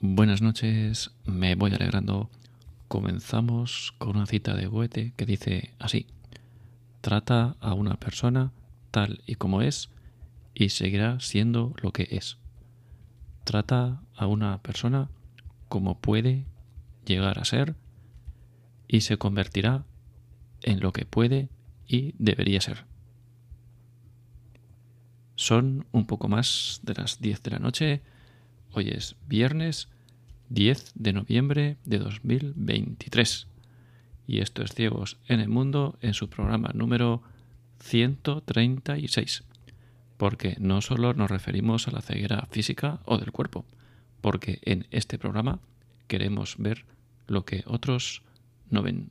Buenas noches, me voy alegrando. Comenzamos con una cita de Goethe que dice así, trata a una persona tal y como es y seguirá siendo lo que es. Trata a una persona como puede llegar a ser y se convertirá en lo que puede y debería ser. Son un poco más de las 10 de la noche. Hoy es viernes 10 de noviembre de 2023. Y esto es Ciegos en el Mundo en su programa número 136. Porque no solo nos referimos a la ceguera física o del cuerpo, porque en este programa queremos ver lo que otros no ven.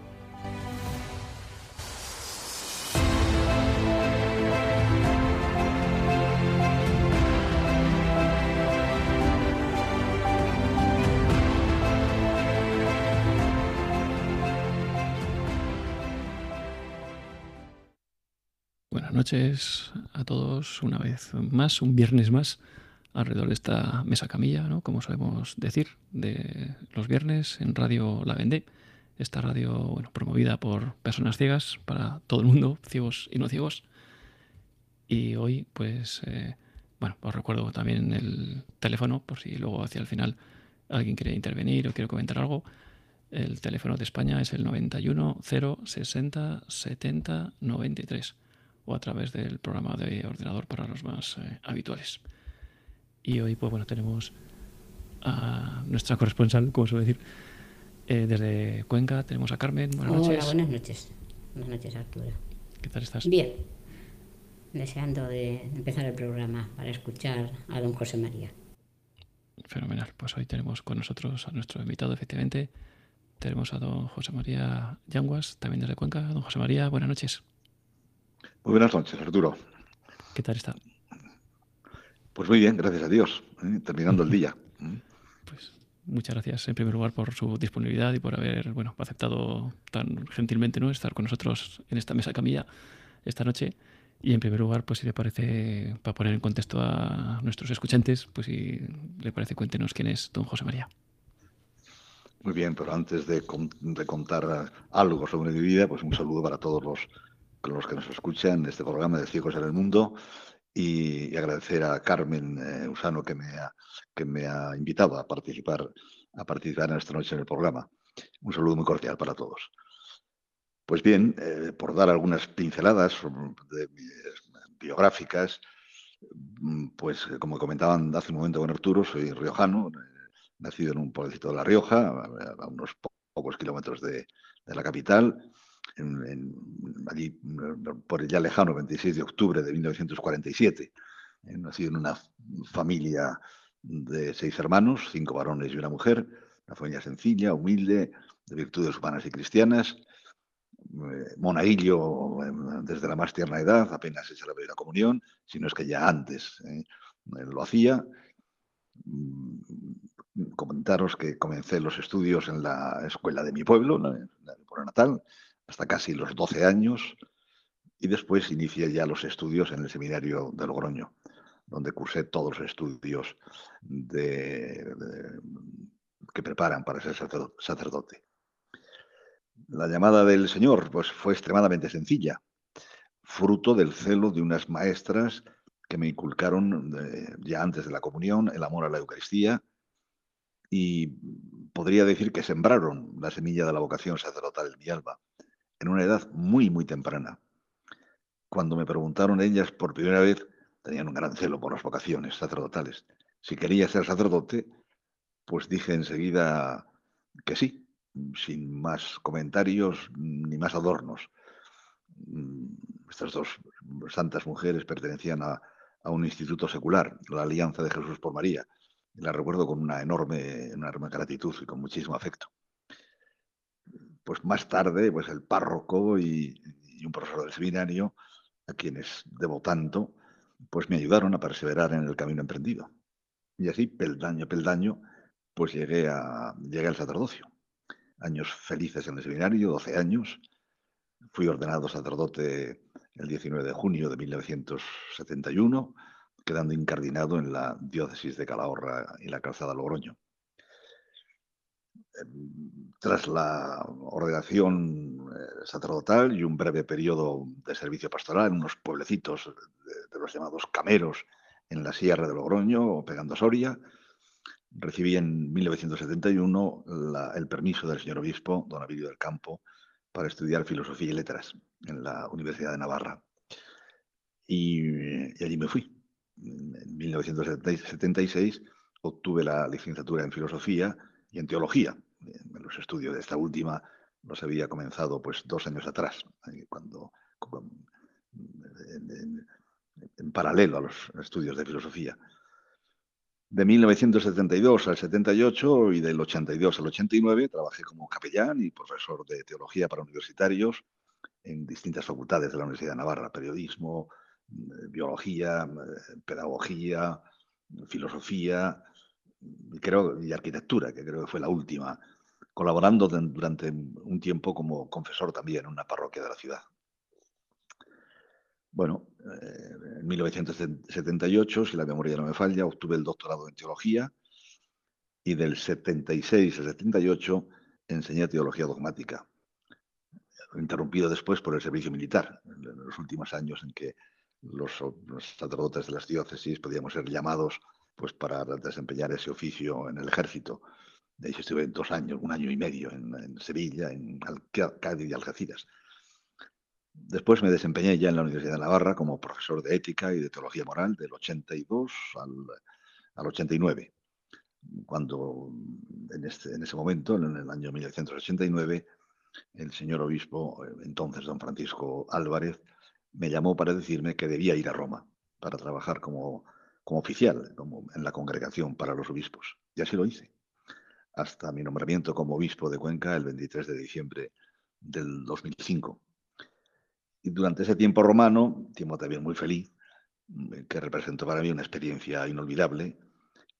A todos, una vez más, un viernes más, alrededor de esta mesa camilla, ¿no? como solemos decir, de los viernes en Radio La Vendée, esta radio bueno, promovida por personas ciegas para todo el mundo, ciegos y no ciegos. Y hoy, pues, eh, bueno, os recuerdo también el teléfono, por si luego hacia el final alguien quiere intervenir o quiere comentar algo. El teléfono de España es el 91 060 70 93 o a través del programa de ordenador para los más eh, habituales. Y hoy, pues bueno, tenemos a nuestra corresponsal, como suele decir, eh, desde Cuenca. Tenemos a Carmen. Buenas Hola, noches. buenas noches. Buenas noches, Arturo. ¿Qué tal estás? Bien. Deseando de empezar el programa para escuchar a don José María. Fenomenal. Pues hoy tenemos con nosotros a nuestro invitado, efectivamente. Tenemos a don José María Yanguas, también desde Cuenca. Don José María, buenas noches. Muy buenas noches, Arturo. ¿Qué tal está? Pues muy bien, gracias a Dios. ¿eh? Terminando el día. Pues muchas gracias en primer lugar por su disponibilidad y por haber bueno, aceptado tan gentilmente ¿no? estar con nosotros en esta mesa camilla esta noche. Y en primer lugar, pues si le parece, para poner en contexto a nuestros escuchantes, pues si le parece, cuéntenos quién es don José María. Muy bien, pero antes de, con- de contar algo sobre mi vida, pues un saludo para todos los, los que nos escuchan este programa de Ciegos en el Mundo y, agradecer a Carmen eh, Usano que me, ha, que me ha invitado a participar, a participar en esta noche en el programa. Un saludo muy cordial para todos. Pues bien, eh, por dar algunas pinceladas de mis biográficas, mm, pues como comentaban hace un momento con Arturo, soy riojano, eh, nacido en un pueblecito de La Rioja, a, unos po- pocos kilómetros de, de la capital, allí mm, por el ya lejano 26 de octubre de 1947. He nacido en una familia de seis hermanos, cinco varones y una mujer, una familia sencilla, humilde, de virtudes humanas y cristianas, eh, monaguillo eh, desde la más tierna edad, apenas hecha la primera comunión, sino es que ya antes eh, eh, lo hacía. Mm, Comentaros que comencé los estudios en la escuela de mi pueblo, la- la pueblo natal, hasta casi los 12 años, y después inicié ya los estudios en el seminario de Logroño, donde cursé todos los estudios de- que preparan para ser sacerdo- sacerdote. La llamada del Señor pues, fue extremadamente sencilla, fruto del celo de unas maestras que me inculcaron eh, ya antes de la comunión el amor a la Eucaristía y podría decir que sembraron la semilla de la vocación sacerdotal en mi alma en una edad muy, muy temprana. Cuando me preguntaron ellas por primera vez, tenían un gran celo por las vocaciones sacerdotales. Si quería ser sacerdote, pues dije enseguida que sí, sin más comentarios ni más adornos. Mm, Estas dos santas mujeres pertenecían a, a un instituto secular, la Alianza de Jesús por María. la recuerdo con una enorme, enorme gratitud y con muchísimo afecto. Pues más tarde, pues el párroco y, un profesor del seminario, a quienes debo tanto, pues me ayudaron a perseverar en el camino emprendido. Y así, peldaño a peldaño, pues llegué, a, llegué al sacerdocio. Años felices en el seminario, 12 años. Fui ordenado sacerdote el 19 de junio de 1971, quedando incardinado en la diócesis de Calahorra y la calzada Logroño. Tras la ordenación eh, sacerdotal y un breve periodo de servicio pastoral en unos pueblecitos de, los llamados cameros en la Sierra de Logroño o pegando a Soria, recibí en 1971 el permiso del señor obispo, don Abilio del Campo, para estudiar filosofía y letras en la Universidad de Navarra. Y, y allí me fui. En 1976 obtuve la licenciatura en filosofía y en teología. Los estudios de esta última los había comenzado pues dos años atrás, cuando, en, paralelo a los estudios de filosofía. De 1972 al 78 y del 82 al 89 trabajé como capellán y profesor de teología para universitarios en distintas facultades de la Universidad de Navarra, periodismo, eh, biología, eh, pedagogía, filosofía, creo, y arquitectura, que creo que fue la última, colaborando durante un tiempo como confesor también en una parroquia de la ciudad. Bueno, eh, en 1978, si la memoria no me falla, obtuve el doctorado en teología y del 76 al 78 enseñé teología dogmática, interrumpido después por el servicio militar, en los últimos años en que los, los sacerdotes de las diócesis podíamos ser llamados pues para desempeñar ese oficio en el ejército. De hecho, estuve dos años, un año y medio en, Sevilla, en Cádiz y Algeciras. Después me desempeñé ya en la Universidad de Navarra como profesor de ética y de teología moral del 82 al, al 89, cuando en, este, en ese momento, en el año 1989, el señor obispo, entonces don Francisco Álvarez, me llamó para decirme que debía ir a Roma para trabajar como como oficial, en la congregación para los obispos. Y así lo hice, hasta mi nombramiento como obispo de Cuenca el 23 de diciembre del 2005. Y durante ese tiempo romano, tiempo también muy feliz, que representó para mí una experiencia inolvidable,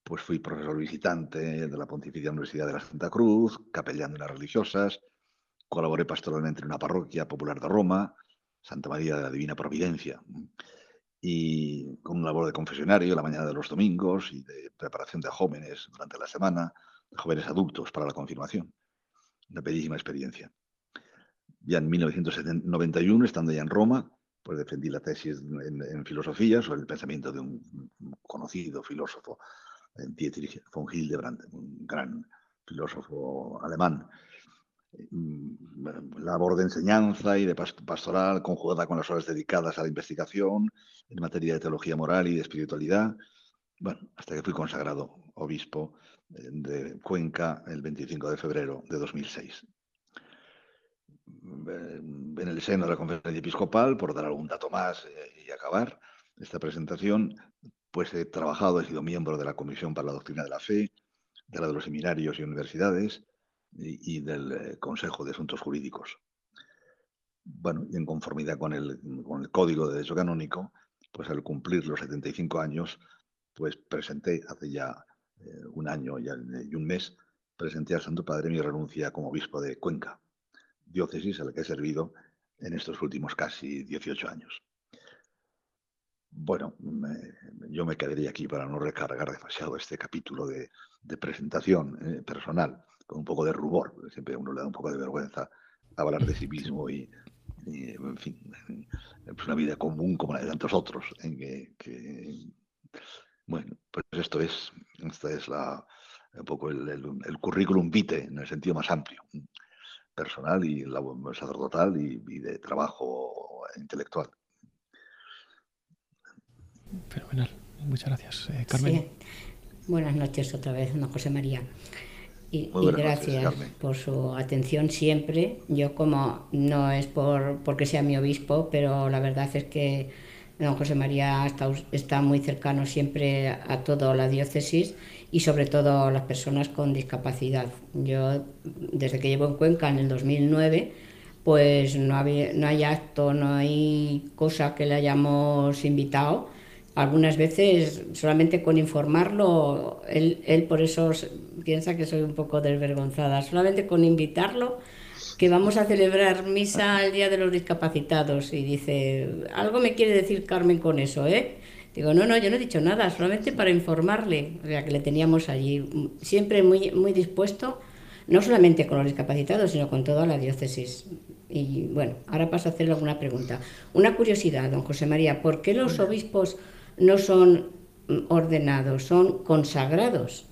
pues fui profesor visitante de la Pontificia Universidad de la Santa Cruz, capellán de las religiosas, colaboré pastoralmente en una parroquia popular de Roma, Santa María de la Divina Providencia y con labor de confesionario la mañana de los domingos y de preparación de jóvenes durante la semana, jóvenes adultos para la confirmación. Una bellísima experiencia. Ya en 1991, estando ya en Roma, pues defendí la tesis en, filosofía sobre el pensamiento de un conocido filósofo, Dietrich von Hildebrand, un gran filósofo alemán, labor de enseñanza y de pastoral conjugada con las horas dedicadas a la investigación en materia de teología moral y de espiritualidad. Bueno, hasta que fui consagrado obispo eh, de Cuenca el 25 de febrero de 2006. En el seno de la conferencia episcopal, por dar algún dato más eh, y acabar esta presentación, pues he trabajado, he sido miembro de la Comisión para la Doctrina de la Fe, de la de los seminarios y universidades, y, del eh, Consejo de Asuntos Jurídicos. Bueno, y en conformidad con el, con el Código de Derecho Canónico, pues al cumplir los 75 años, pues presenté hace ya eh, un año y, un mes, presenté al Santo Padre mi renuncia como obispo de Cuenca, diócesis a la que he servido en estos últimos casi 18 años. Bueno, yo me quedaría aquí para no recargar demasiado este capítulo de, presentación eh, personal con un poco de rubor, siempre a uno le da un poco de vergüenza hablar de sí mismo y, en fin, es una vida común como la de tantos otros, en que, bueno, pues esto es, esta es la, un poco el, currículum vitae en el sentido más amplio, personal y sacerdotal y, y de trabajo intelectual. Fenomenal. Muchas gracias, eh, Carmen. Buenas noches otra vez, don José María. Y, gracias por su atención siempre. Yo como no es por porque sea mi obispo, pero la verdad es que Don José María está, está muy cercano siempre a toda la diócesis y sobre todo a las personas con discapacidad. Yo, desde que llevo en Cuenca en el 2009, pues no, había, no hay acto, no hay cosa que le hayamos invitado. Algunas veces solamente con informarlo, él, él por eso piensa que soy un poco desvergonzada, solamente con invitarlo que vamos a celebrar misa el Día de los Discapacitados y dice, algo me quiere decir Carmen con eso, ¿eh? Digo, no, no, yo no he dicho nada, solamente para informarle, o sea, que le teníamos allí, siempre muy, muy dispuesto, no solamente con los discapacitados, sino con toda la diócesis. Y bueno, ahora paso a hacerle alguna pregunta. Una curiosidad, don José María, ¿por qué los obispos no son ordenados, son consagrados?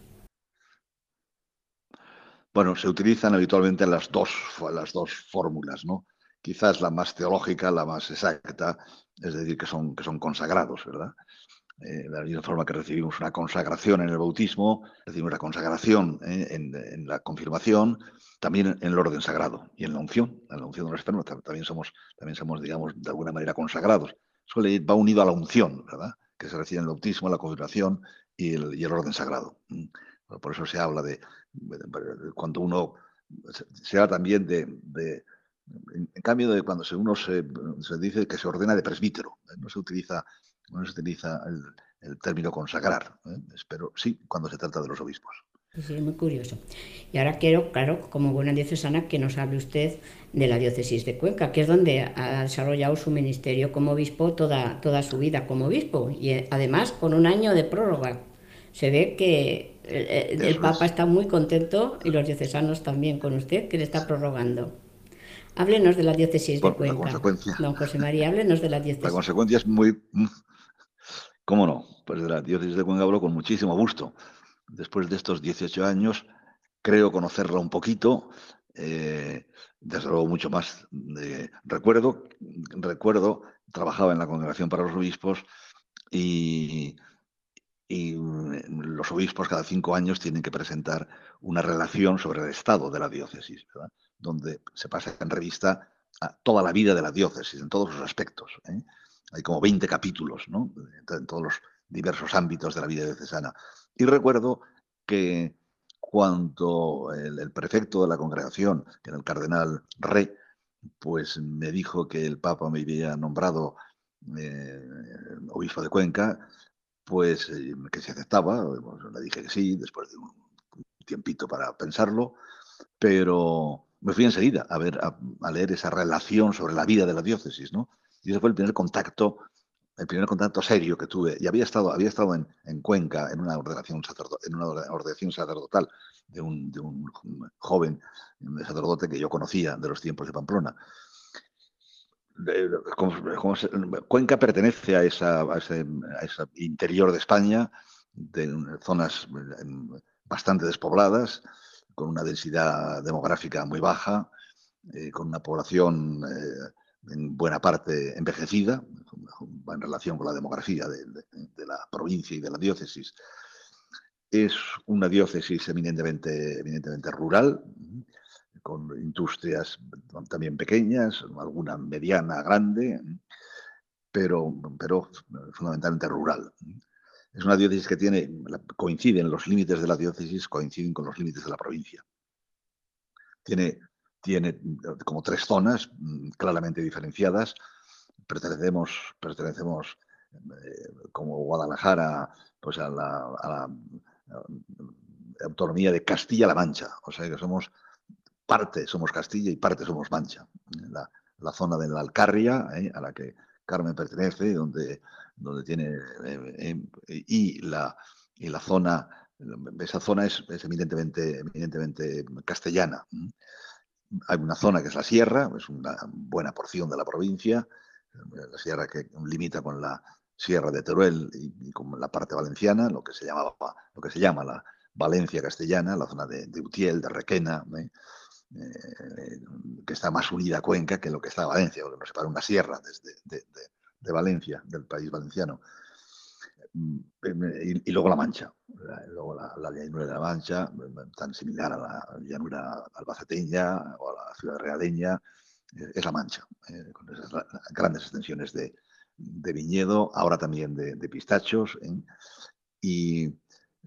Bueno, se utilizan habitualmente las dos, las dos fórmulas, ¿no? Quizás la más teológica, la más exacta, es decir, que son, que son consagrados, ¿verdad? Eh, de la misma forma que recibimos una consagración en el bautismo, recibimos una consagración ¿eh? en, la confirmación, también en el orden sagrado y en la unción, en la unción de los enfermos, también somos, también somos, digamos, de alguna manera consagrados. Eso va unido a la unción, ¿verdad? Que se recibe en el bautismo, la confirmación y el, y el orden sagrado. Por eso se habla de, cuando uno, se habla también de, en, cambio de cuando uno se, dice que se ordena de presbítero, ¿eh? no se utiliza, no se utiliza el, término consagrar, ¿eh? pero sí cuando se trata de los obispos. Sí, es muy curioso. Y ahora quiero, claro, como buena diocesana, que nos hable usted de la diócesis de Cuenca, que es donde ha desarrollado su ministerio como obispo toda, toda su vida como obispo, y eh, además con un año de prórroga. Se ve que el, Papa está muy contento y los diocesanos también con usted, que le está prorrogando. Háblenos de la diócesis de Cuenca. Don José María, háblenos de la diócesis. La consecuencia es muy... ¿Cómo no? Pues de la diócesis de Cuenca hablo con muchísimo gusto. Después de estos 18 años, creo conocerla un poquito, eh, desde luego mucho más. recuerdo, recuerdo, trabajaba en la Congregación para los Obispos y mm, los obispos cada cinco años tienen que presentar una relación sobre el estado de la diócesis, donde se pasa en revista toda la vida de la diócesis, en todos los aspectos. ¿eh? Hay como 20 capítulos en todos los diversos ámbitos de la vida diocesana. Y recuerdo que cuando el, prefecto de la congregación, que era el cardenal Re, pues me dijo que el Papa me había nombrado eh, obispo de Cuenca, pues eh, que se aceptaba, le dije que sí, después de un tiempito para pensarlo, pero me fui enseguida a ver, a, leer esa relación sobre la vida de la diócesis, ¿no? Y ese fue el primer contacto, el primer contacto serio que tuve. Y había estado, había estado en, en Cuenca en una ordenación, sacerdotal de un, de un joven sacerdote que yo conocía de los tiempos de Pamplona. Cuenca pertenece a, esa, ese, interior de España, de zonas bastante despobladas, con una densidad demográfica muy baja, eh, con una población eh, en buena parte envejecida, en relación con la demografía de, la provincia y de la diócesis. Es una diócesis eminentemente, eminentemente rural, con industrias también pequeñas, alguna mediana, grande, pero, pero fundamentalmente rural. Es una diócesis que tiene, coinciden los límites de la diócesis, coinciden con los límites de la provincia. Tiene, tiene como tres zonas mm, claramente diferenciadas. Pertenecemos, pertenecemos eh, como Guadalajara pues a la, a la autonomía de Castilla-La Mancha. O sea que somos parte somos Castilla y parte somos Mancha. La, la zona de la Alcarria, ¿eh? a la que Carmen pertenece, donde, donde tiene. Eh, eh, y, la, y la zona, esa zona es, eminentemente, eminentemente castellana. Hay una zona que es la sierra, es una buena porción de la provincia, la sierra que limita con la sierra de Teruel y, con la parte valenciana, lo que se llamaba, lo que se llama la Valencia castellana, la zona de, Utiel, de Requena, eh, que está más unida a Cuenca que lo que está Valencia, porque nos separa una sierra desde, de, Valencia, del país valenciano. Mm, y, luego la Mancha, luego la, llanura de la Mancha, tan similar a la llanura albaceteña o a la ciudad realeña, eh, es la Mancha, eh, con esas grandes extensiones de, viñedo, ahora también de, pistachos. Y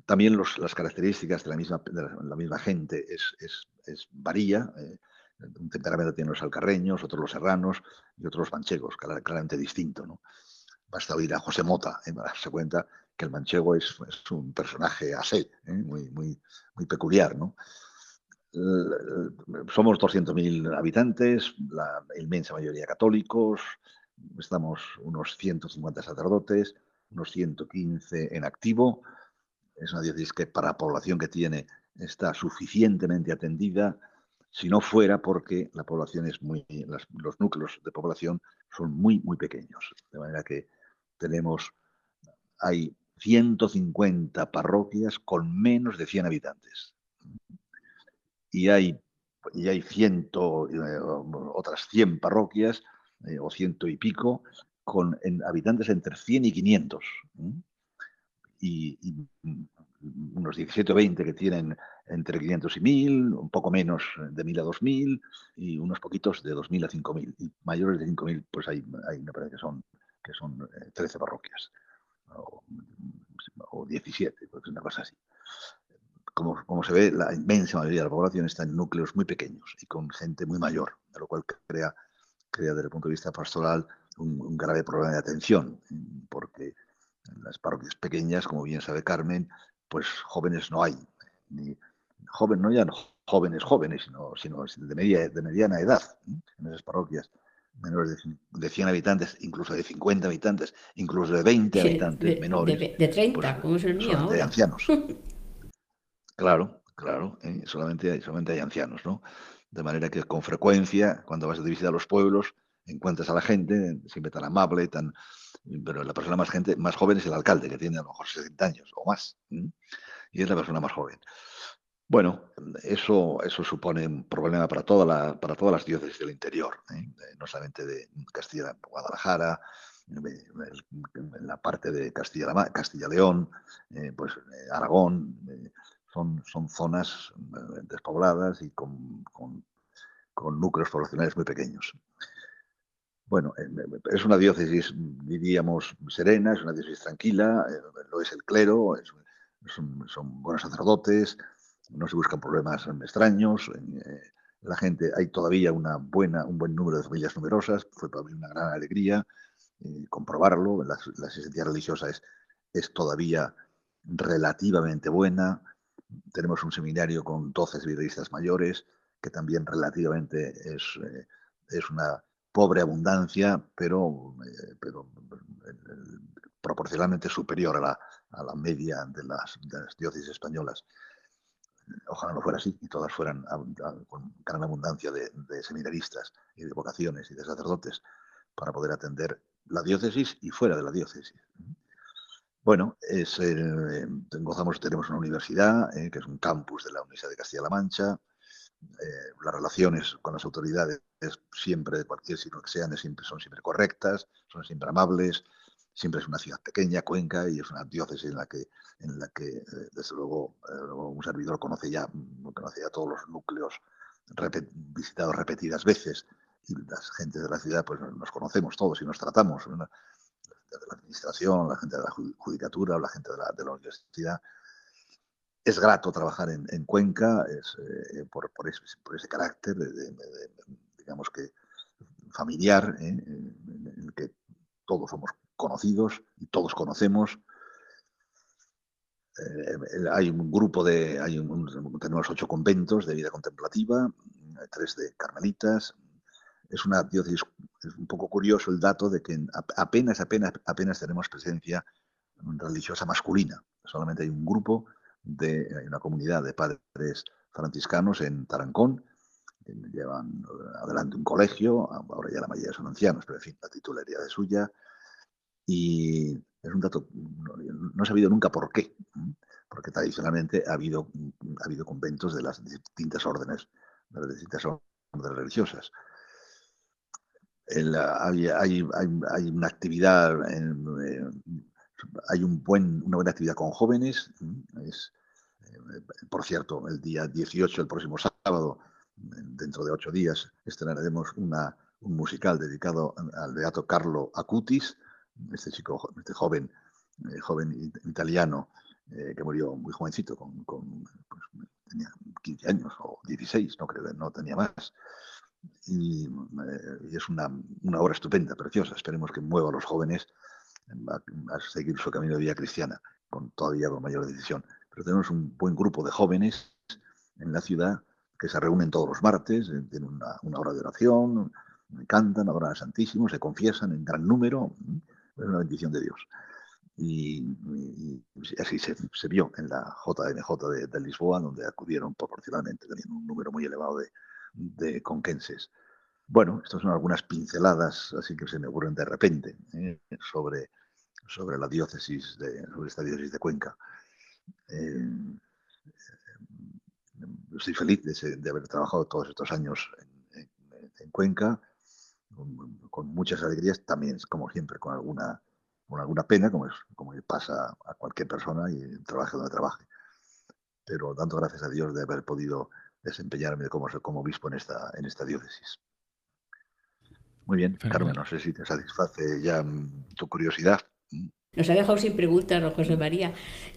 también las características de la misma, la, misma gente es, es, varía. Eh, un temperamento tiene los alcarreños, otros los serranos y otros los manchegos, claramente distinto. ¿no? Basta oír a José Mota ¿eh? darse cuenta que el manchego es, un personaje así, ¿eh? muy, muy, muy peculiar. ¿no? somos 200.000 habitantes, la inmensa mayoría católicos, estamos unos 150 sacerdotes, unos 115 en activo. Es una diócesis que para la población que tiene está suficientemente atendida, si no fuera porque la población es muy, los núcleos de población son muy, muy pequeños. De manera que tenemos, hay 150 parroquias con menos de 100 habitantes. Y hay, y hay ciento, eh, otras 100 parroquias eh, o ciento y pico, con habitantes entre 100 y 500. Y, unos 17 o 20 que tienen entre 500 y 1000, un poco menos de 1000 a 2000 y unos poquitos de 2000 a 5000. Y mayores de 5000, pues hay, hay, me parece que son, que son 13 eh, parroquias o, o 17, pues una cosa así. Como, como, se ve, la inmensa mayoría de la población está en núcleos muy pequeños y con gente muy mayor, de lo cual crea crea desde el punto de vista pastoral un, grave problema de atención, porque en las parroquias pequeñas, como bien sabe Carmen, pues jóvenes no hay, ni jóvenes, no ya jóvenes jóvenes, sino, sino de, media, de mediana edad en esas parroquias menores de, 100 habitantes, incluso de 50 habitantes, incluso de 20 habitantes menores. De, 30, pues, como es el mío. De ancianos. claro, claro, ¿eh? solamente, solamente hay ancianos, ¿no? De manera que con frecuencia, cuando vas de visita a los pueblos, encuentras a la gente, siempre tan amable, tan... Pero la persona más, gente, más joven es el alcalde, que tiene a lo mejor 60 años o más. Y es la persona más joven. Bueno, eso, eso supone un problema para, todas las diócesis del interior, ¿eh? no solamente de Castilla, Guadalajara, la parte de Castilla, Castilla León, eh, pues Aragón, son, zonas eh, despobladas y con, núcleos poblacionales muy pequeños. Bueno, eh, es una diócesis, diríamos, serena, es una diócesis tranquila, eh, lo es el clero, son, buenos sacerdotes, no se buscan problemas extraños. La gente, hay todavía una buena, un buen número de familias numerosas, fue para mí una gran alegría comprobarlo. La, la asistencia religiosa es, es todavía relativamente buena tenemos un seminario con 12 seminaristas mayores, que también relativamente es, eh, es una pobre abundancia, pero, eh, pero eh, proporcionalmente superior a la, a la media de las, diócesis españolas. Ojalá no fuera así y todas fueran con gran abundancia de, seminaristas y de vocaciones y de sacerdotes para poder atender la diócesis y fuera de la diócesis. Bueno, es, eh, gozamos, tenemos una universidad, eh, que es un campus de la Universidad de Castilla-La Mancha. Eh, las relaciones con las autoridades siempre, de cualquier signo que sean, siempre, son siempre correctas, son siempre amables. Siempre es una ciudad pequeña, Cuenca, y es una diócesis en la que, en la que desde luego, un servidor conoce ya, conoce ya todos los núcleos visitados repetidas veces. Y la gente de la ciudad, pues nos conocemos todos y nos tratamos de la administración, la gente de la judicatura la gente de la, de la universidad. Es grato trabajar en, en Cuenca es, eh, por, por, ese, carácter, digamos que familiar, ¿eh? en el que todos somos conocidos y todos conocemos. Eh, hay un grupo de, tenemos ocho conventos de vida contemplativa, tres de carmelitas, es una diócesis, es un poco curioso el dato de que apenas, apenas, apenas tenemos presencia religiosa masculina. Solamente hay un grupo, de, una comunidad de padres franciscanos en Tarancón, llevan adelante un colegio, ahora ya la mayoría son ancianos, pero en fin, la titularidad es suya. Y es un dato, no, he sabido nunca por qué, porque tradicionalmente ha habido, ha habido conventos de las distintas órdenes, de las distintas órdenes religiosas hay, hay, hay, una actividad, eh, hay un buen, una buena actividad con jóvenes. Es, eh, por cierto, el día 18, el próximo sábado, dentro de ocho días, estrenaremos una, un musical dedicado al beato Carlo Acutis, este chico, este joven, joven italiano, que murió muy jovencito, con, pues, tenía 15 años o 16, no creo, no tenía más. Y, es una, una, obra estupenda, preciosa. Esperemos que mueva a los jóvenes a, seguir su camino de vida cristiana, con todavía con mayor decisión. Pero tenemos un buen grupo de jóvenes en la ciudad que se reúnen todos los martes, eh, tienen una, una hora de oración, cantan, adoran al Santísimo, se confiesan en gran número. Es una bendición de Dios. Y, así se, vio en la JMJ de, Lisboa, donde acudieron proporcionalmente, teniendo un número muy elevado de, de conquenses. Bueno, estas son algunas pinceladas, así que se me ocurren de repente, ¿eh? sobre, sobre la diócesis, de, sobre esta diócesis de Cuenca. Eh, estoy feliz de, haber trabajado todos estos años en, Cuenca, con, muchas alegrías, también, como siempre, con alguna, con alguna pena, como, es, como pasa a cualquier persona y trabaje donde trabaje. Pero dando gracias a Dios de haber podido desempeñarme como, como obispo en esta, en esta diócesis. Muy bien, Carmen, no sé si te satisface ya mm, tu curiosidad. Nos ha dejado sin preguntas, José María.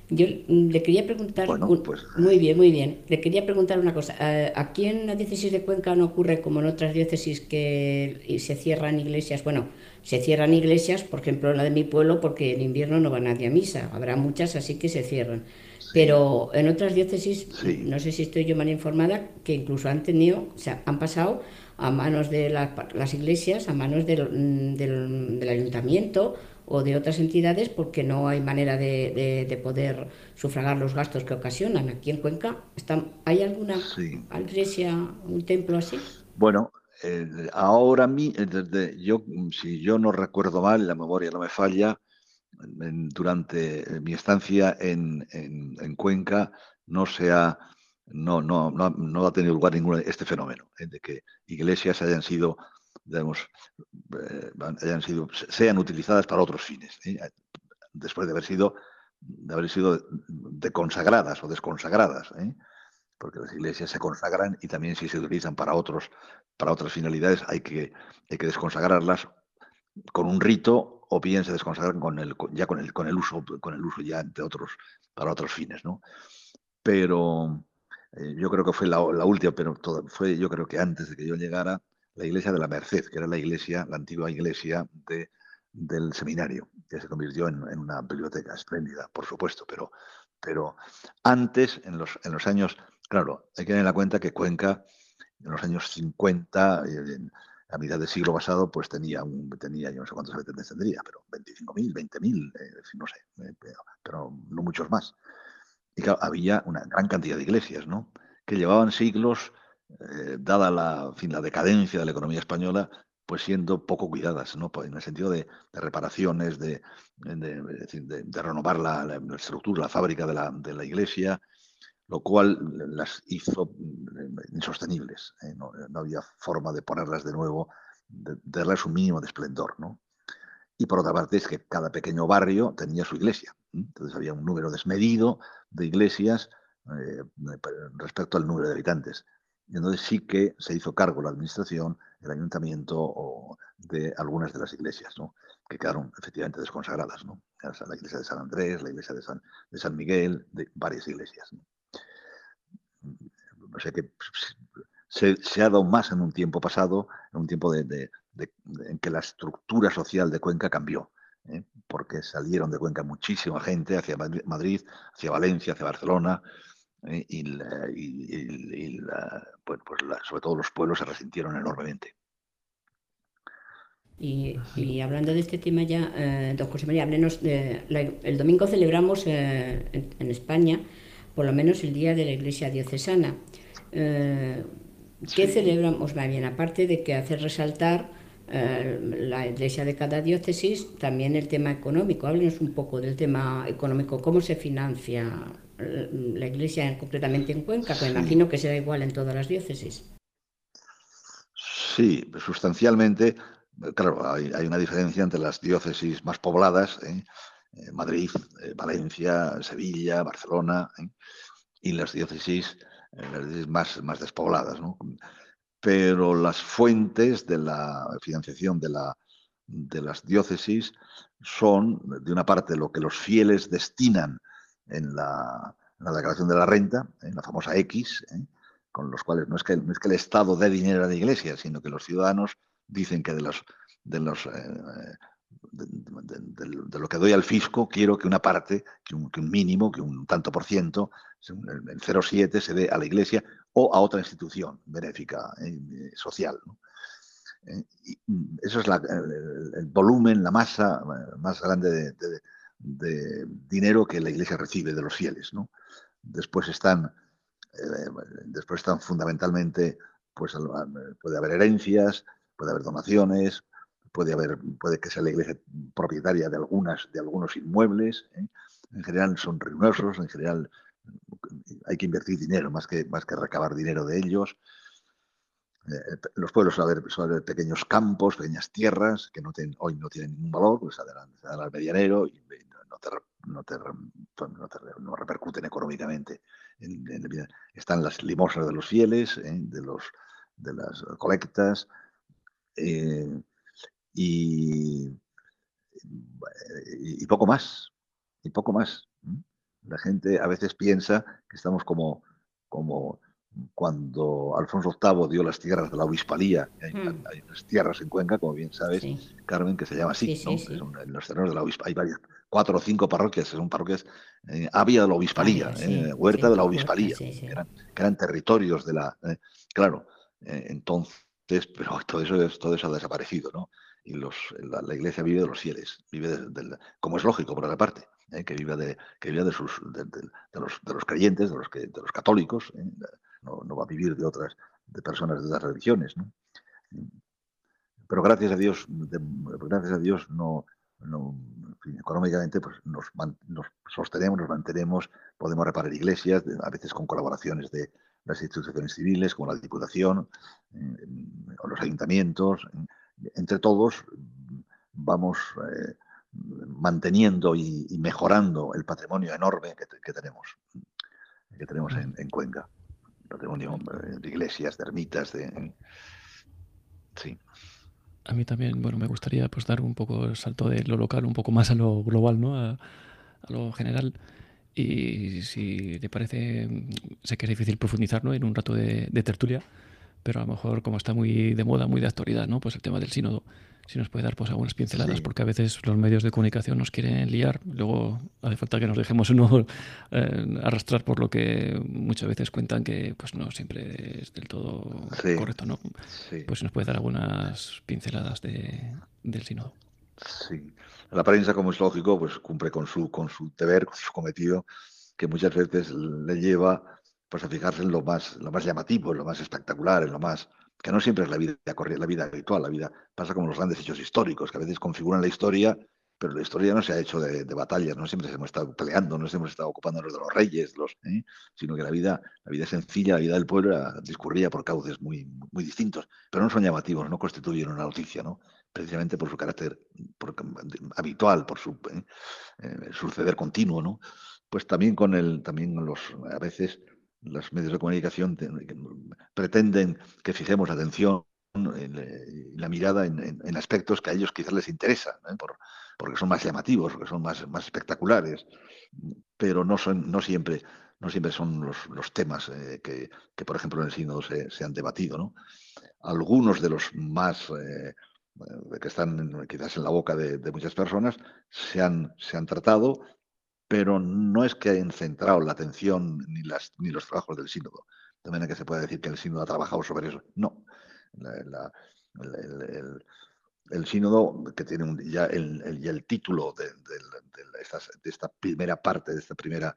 Yo mm, le quería preguntar. pues, muy bien, muy bien. Le quería preguntar una cosa. Eh, aquí en la diócesis de Cuenca no ocurre como en otras diócesis que se cierran iglesias. Bueno, se cierran iglesias, por ejemplo, la de mi pueblo, porque en invierno no va nadie a misa. Habrá muchas, así que se cierran. Pero en otras diócesis, no sé si estoy yo mal informada, que incluso han tenido, o sea, han pasado a manos de las iglesias, a manos del, del, ayuntamiento o de otras entidades porque no hay manera de, poder sufragar los gastos que ocasionan. Aquí en Cuenca, ¿hay alguna iglesia, un templo así? Bueno, eh, ahora mí, desde, yo, si yo no recuerdo mal, la memoria no me falla, durante mi estancia en, Cuenca no se ha, no, no, no, ha tenido lugar ningún este fenómeno, ¿eh? de que iglesias hayan sido, digamos, eh, sean utilizadas para otros fines, ¿eh? después de haber sido, de haber sido deconsagradas o desconsagradas, porque las iglesias se consagran y también si se utilizan para otros, para otras finalidades hay que, hay que desconsagrarlas con un rito o bien se desconsagran con el, ya con el, con el uso, con el uso ya de otros, para otros fines, ¿no? Pero eh, yo creo que fue la, última, pero fue yo creo que antes de que yo llegara, la iglesia de la Merced, que era la iglesia, la antigua iglesia de, del seminario, que se convirtió en, una biblioteca espléndida, por supuesto, pero, pero antes, en los, en los años, claro, hay que tener en cuenta que Cuenca, en los años 50, a mitad del siglo pasado, pues tenía, un, tenía yo no sé cuántos habitantes tendría, pero 25.000, 20.000, eh, no sé, eh, pero, no muchos más. Y claro, había una gran cantidad de iglesias, ¿no? Que llevaban siglos, eh, dada la, fin, la decadencia de la economía española, pues siendo poco cuidadas, ¿no? Pues en el sentido de, reparaciones, de, de, renovar la, estructura, la fábrica de la, de la iglesia, lo cual las hizo mm, insostenibles. ¿eh? No, había forma de ponerlas de nuevo, de, darles un mínimo de esplendor. ¿no? Y por otra parte es que cada pequeño barrio tenía su iglesia. Entonces había un número desmedido de iglesias eh, respecto al número de habitantes. Y entonces sí que se hizo cargo la administración, el ayuntamiento o de algunas de las iglesias, que quedaron efectivamente desconsagradas. ¿no? La iglesia de San Andrés, la iglesia de San, Miguel, de varias iglesias. ¿no? no sé que se, ha dado más en un tiempo pasado, en un tiempo en que la estructura social de Cuenca cambió, ¿eh? porque salieron de Cuenca muchísima gente hacia Madrid, hacia Valencia, hacia Barcelona, ¿eh? y, pues sobre todo los pueblos se resintieron enormemente. Y, hablando de este tema ya, eh, don José María, háblenos, el domingo celebramos en España por lo menos el día de la Iglesia diocesana. Eh, ¿Qué celebramos más bien? Aparte de que hacer resaltar eh, la iglesia de cada diócesis, también el tema económico. Háblenos un poco del tema económico, cómo se financia eh, la iglesia concretamente en Cuenca, que imagino que será igual en todas las diócesis. Sí, sustancialmente, claro, hay, una diferencia entre las diócesis más pobladas, eh, Madrid, eh, Valencia, Sevilla, Barcelona, ¿eh? y las diócesis, más, más despobladas. Pero las fuentes de la financiación de la, de las diócesis son, de una parte, lo que los fieles destinan en la, declaración de la renta, en la famosa X, ¿eh? con los cuales no es, que, es que el Estado dé dinero a la Iglesia, sino que los ciudadanos dicen que de los, de los eh, de, lo que doy al fisco, quiero que una parte, que un, mínimo, que un tanto por ciento, el 0,7 se dé a la Iglesia o a otra institución benéfica, eh, social. Eh, mm, eso es el, volumen, la masa más grande de, dinero que la Iglesia recibe de los fieles. Después están, después están fundamentalmente, pues puede haber herencias, puede haber donaciones, puede haber, puede que sea la iglesia propietaria de algunas, de algunos inmuebles. ¿eh? En general son ruinosos, en general hay que invertir dinero más que, más que recabar dinero de ellos. Eh, los pueblos suelen haber, pequeños campos, pequeñas tierras que no hoy no tienen ningún valor, pues se dan, al medianero y no, no, repercuten económicamente. están las limosnas de los fieles, ¿eh? de, los, de las colectas y, y, poco más, y poco más. La gente a veces piensa que estamos como, como cuando Alfonso VIII dio las tierras de la obispalía, hay, hmm. unas tierras en Cuenca, como bien sabes, Carmen, que se llama así, en los terrenos de la obispalía, hay varias, cuatro o cinco parroquias, son parroquias, eh, había de la obispalía, eh, huerta de la obispalía, que eran, territorios de la... Eh, claro, entonces, pero todo eso, todo eso ha desaparecido, ¿no? y los, la, iglesia vive de los fieles, vive de, como es lógico por otra parte, ¿eh? que vive de, que de, sus, de, los, de los creyentes, de los, que, de los católicos, ¿eh? No, va a vivir de otras de personas de otras religiones. ¿no? Pero gracias a Dios, gracias a Dios no, no económicamente pues nos, nos, sostenemos, nos mantenemos, podemos reparar iglesias, a veces con colaboraciones de las instituciones civiles, como la Diputación, eh, o los ayuntamientos, entre todos vamos eh, manteniendo y, mejorando el patrimonio enorme que, tenemos, que tenemos en, Cuenca. De iglesias, de ermitas, de... Sí. A mí también, bueno, me gustaría pues dar un poco el salto de lo local un poco más a lo global, ¿no? A, lo general. Y si te parece, sé que es difícil profundizar ¿no? en un rato de tertulia, pero a lo mejor como está muy de moda, muy de actualidad, ¿no? Pues el tema del sínodo, si nos puede dar pues algunas pinceladas, porque a veces los medios de comunicación nos quieren liar, luego hace falta que nos dejemos uno eh, arrastrar por lo que muchas veces cuentan que pues no siempre es del todo correcto, ¿no? Pues si nos puede dar algunas pinceladas de, del sínodo. Sí, la prensa, como es lógico, pues cumple con su, con su deber, con su cometido, que muchas veces le lleva pues a fijarse en lo más, lo más llamativo, en lo más espectacular, en lo más que no siempre es la vida la vida habitual, la vida pasa como los grandes hechos históricos, que a veces configuran la historia, pero la historia no se ha hecho de, batallas, no siempre hemos estado peleando, no siempre hemos estado ocupándonos de los reyes, los, ¿eh? sino que la vida, la vida sencilla, la vida del pueblo discurría por cauces muy, muy distintos, pero no son llamativos, no constituyen una noticia, ¿no? precisamente por su carácter habitual, por su ¿eh? Eh, suceder continuo, ¿no? Pues también con el, también los, a veces los medios de comunicación pretenden que fijemos atención y la mirada en, aspectos que a ellos quizás les interesan, ¿eh? porque son más llamativos, porque son más, espectaculares, pero no, son, no, siempre, no siempre son los, temas eh, que, por ejemplo, en el sínodo se, han debatido. ¿no? Algunos de los más eh, que están quizás en la boca de, de muchas personas se han, se han tratado pero no es que hayan centrado la atención ni, los trabajos del sínodo. De manera que se puede decir que el sínodo ha trabajado sobre eso. No. el, sínodo, que tiene ya, el, título de, esta, primera parte, de esta primera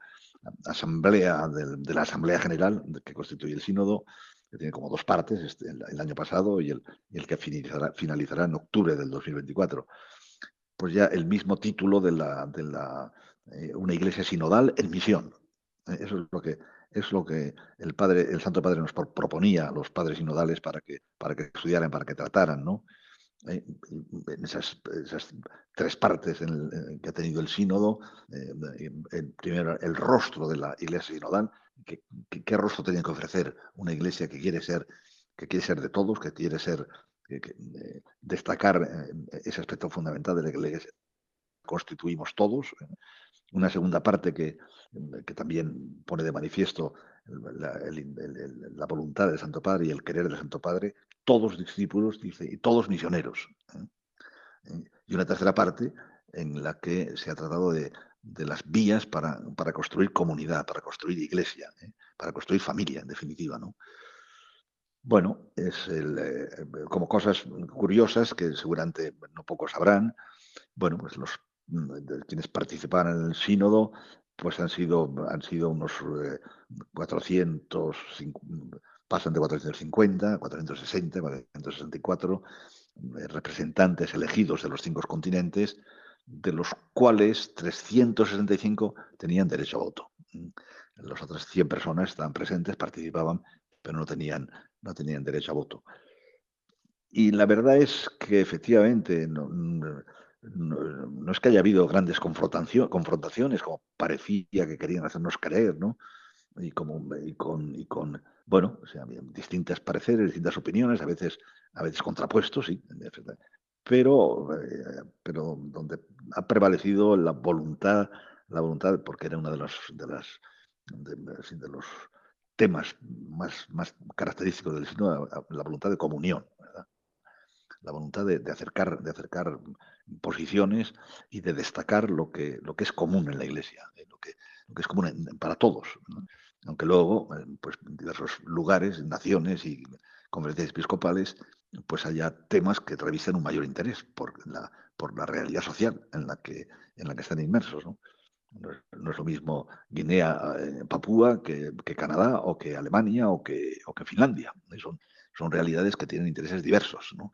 asamblea, de, la Asamblea General que constituye el sínodo, que tiene como dos partes, este, el, año pasado y el, y el que finalizará, finalizará en octubre del 2024 pues ya el mismo título de la, de la eh, una iglesia sinodal en misión. Eh, eso es lo que es lo que el padre, el Santo Padre nos proponía a los padres sinodales para que, para que estudiaran, para que trataran, ¿no? Eh, en esas, tres partes en que ha tenido el sínodo, el, primero el rostro de la iglesia sinodal, ¿qué, rostro tiene que ofrecer una iglesia que quiere ser, que quiere ser de todos, que quiere ser destacar ese aspecto fundamental de la Iglesia constituimos todos. Una segunda parte que, que también pone de manifiesto la, voluntad del Santo Padre y el querer del Santo Padre, todos discípulos, dice, y todos misioneros. Y una tercera parte en la que se ha tratado de, las vías para, para, construir comunidad, para construir iglesia, ¿eh? para construir familia, en definitiva. ¿no? Bueno, es eh, como cosas curiosas que seguramente no pocos sabrán. Bueno, pues los mm, quienes participaron en el sínodo pues han sido, han sido unos 400, eh, pasan de 450, 460, 464 representantes elegidos de los cinco continentes, de los cuales 365 tenían derecho a voto. Las otras 100 personas estaban presentes, participaban, pero no tenían, no tenían derecho a voto. Y la verdad es que efectivamente no, es que haya habido grandes confrontaciones, como parecía que querían hacernos creer, ¿no? Y, como, con, y con, bueno, o sea, distintas pareceres, distintas opiniones, a veces, a veces contrapuestos, sí, pero, eh, pero donde ha prevalecido la voluntad, la voluntad, porque era uno de los, de las, de, los temas más, más característicos del signo, la voluntad de comunión, la voluntad de, acercar, de acercar posiciones y de destacar lo que, lo que es común en la Iglesia, eh, lo, que, es común para todos. Aunque luego, eh, pues, diversos lugares, naciones y conferencias episcopales, pues haya temas que revisten un mayor interés por la, por la realidad social en la que, en la que están inmersos. ¿no? No es, lo mismo Guinea, eh, Papúa, que, que, Canadá, o que Alemania, o que, o que Finlandia. Son, son realidades que tienen intereses diversos. ¿no?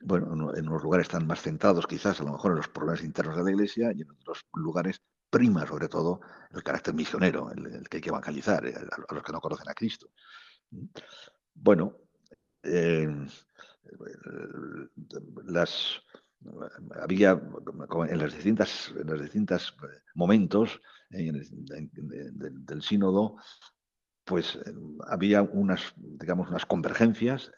Bueno, en unos lugares están más centrados quizás a lo mejor en los problemas internos de la Iglesia y en otros lugares prima sobre todo el carácter misionero, el, que hay que evangelizar eh, a, los que no conocen a Cristo. Bueno, eh, había en las distintas en los distintos momentos eh, del sínodo pues había unas digamos unas convergencias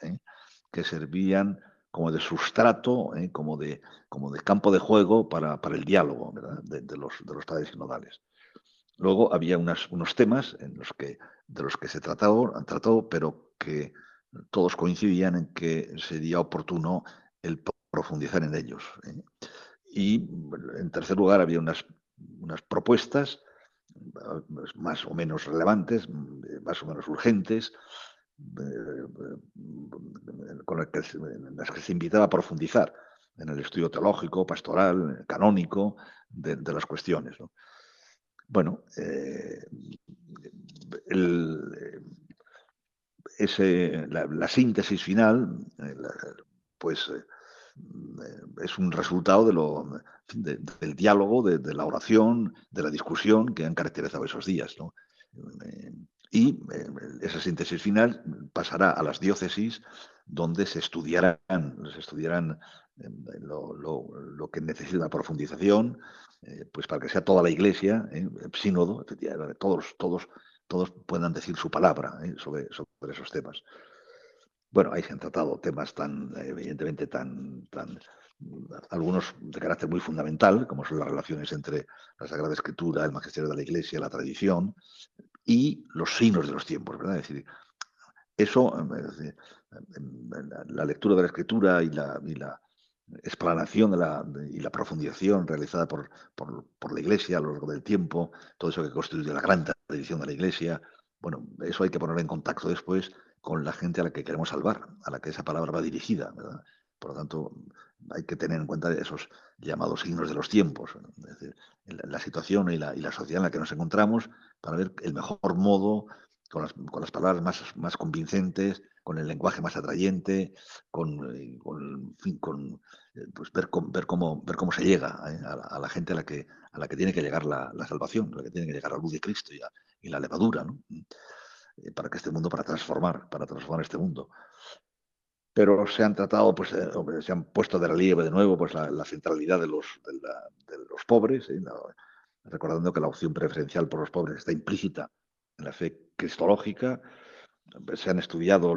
que servían como de sustrato, ¿eh? como, de, como de campo de juego para, el diálogo De, los, de los padres sinodales. Luego había unos temas en los que, de los que se trató, tratado, pero que todos coincidían en que sería oportuno el profundizar en ellos. ¿eh? Y en tercer lugar había unas, unas propuestas más o menos relevantes, más o menos urgentes, con las que, se invitaba a profundizar en el estudio teológico, pastoral, canónico de, las cuestiones. Bueno, eh, ese, la, síntesis final, eh, pues eh, es un resultado del diálogo, de, la oración, de la discusión que han caracterizado esos días. Y eh, esa síntesis final pasará a las diócesis donde se estudiarán, estudiarán eh, lo, que necesita profundización, eh, pues para que sea toda la iglesia, sínodo, todos, todos, todos puedan decir su palabra sobre, sobre esos temas. Bueno, ahí se han tratado temas tan, evidentemente, tan, tan, algunos de carácter muy fundamental, como son las relaciones entre la Sagrada Escritura, el magisterio de la Iglesia, la tradición, y los signos de los tiempos, ¿verdad? Es decir, eso, em, em, la lectura de la escritura y la, y la explanación de la, y la profundización realizada por, por, la Iglesia a lo largo del tiempo, todo eso que constituye la gran tradición de la Iglesia, bueno, eso hay que poner en contacto después con la gente a la que queremos salvar, a la que esa palabra va dirigida. Por lo tanto, hay que tener en cuenta esos llamados signos de los tiempos, decir, la situación y la, y la, sociedad en la que nos encontramos para ver el mejor modo, con las, palabras más, convincentes, con el lenguaje más atrayente, con, eh, con, eh, pues ver, cómo, ver cómo se llega eh, a, la, gente a la, que, tiene que llegar la, salvación, a la que tiene que llegar la luz de Cristo y, la levadura, ¿no? para que este mundo, para transformar, para transformar este mundo pero se han tratado, pues, se han puesto de relieve de nuevo pues, la, centralidad de los, de, los pobres. Recordando que la opción preferencial por los pobres está implícita en la fe cristológica. Se han estudiado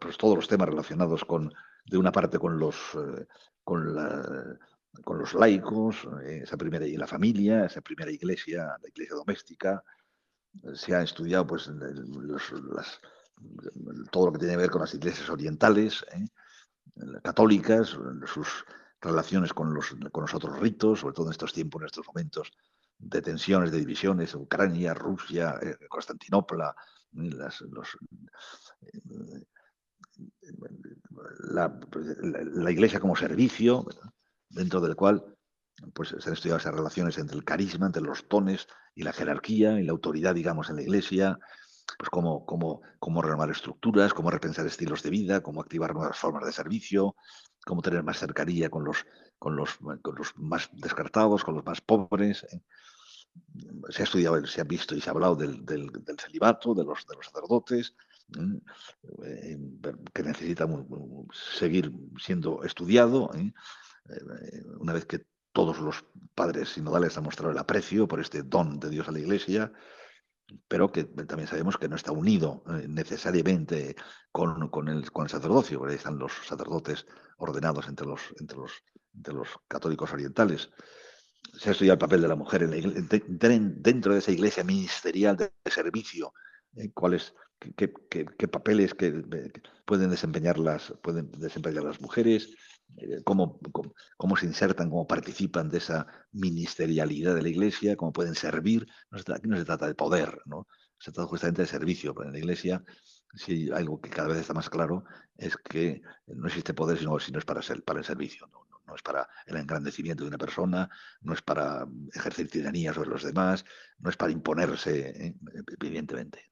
pues, todos los temas relacionados con, de una parte con los, eh, con, los laicos, esa primera y la familia, esa primera iglesia, la iglesia doméstica. Se ha estudiado pues, todo lo que tiene que ver con las iglesias orientales, católicas, sus relaciones con los, con los otros ritos, sobre todo en estos tiempos, en estos momentos de tensiones, de divisiones, Ucrania, Rusia, eh, Constantinopla, eh, la, la, iglesia como servicio, dentro del cual pues, se han estudiado esas relaciones entre el carisma, entre los tones y la jerarquía y la autoridad, digamos, en la iglesia, pues cómo, cómo, cómo renovar estructuras, cómo repensar estilos de vida, cómo activar nuevas formas de servicio, cómo tener más cercanía con los, con los, con los más descartados, con los más pobres. ¿eh? Se ha estudiado, se ha visto y se ha hablado del, celibato, de los, de los sacerdotes, ¿eh? que necesita seguir siendo estudiado. ¿eh? Una vez que todos los padres sinodales han mostrado el aprecio por este don de Dios a la Iglesia, pero que también sabemos que no está unido eh, necesariamente con, con, el, con el sacerdocio, porque ahí están los sacerdotes ordenados entre los, entre los, entre los católicos orientales. Se ha estudiado el papel de la mujer en la dentro de esa iglesia ministerial de, servicio, eh, qué, qué, qué, papeles que, pueden, desempeñar las, pueden desempeñar las mujeres, eh, cómo, cómo, se insertan, cómo participan de esa ministerialidad de la Iglesia, cómo pueden servir. No se, aquí no se trata de poder, ¿no? se trata justamente de servicio, en la Iglesia si algo que cada vez está más claro es que no existe poder sino, sino es para, ser, para el servicio, ¿no? Es para el engrandecimiento de una persona, no es para ejercer tiranía sobre los demás, no es para imponerse, ¿eh? evidentemente.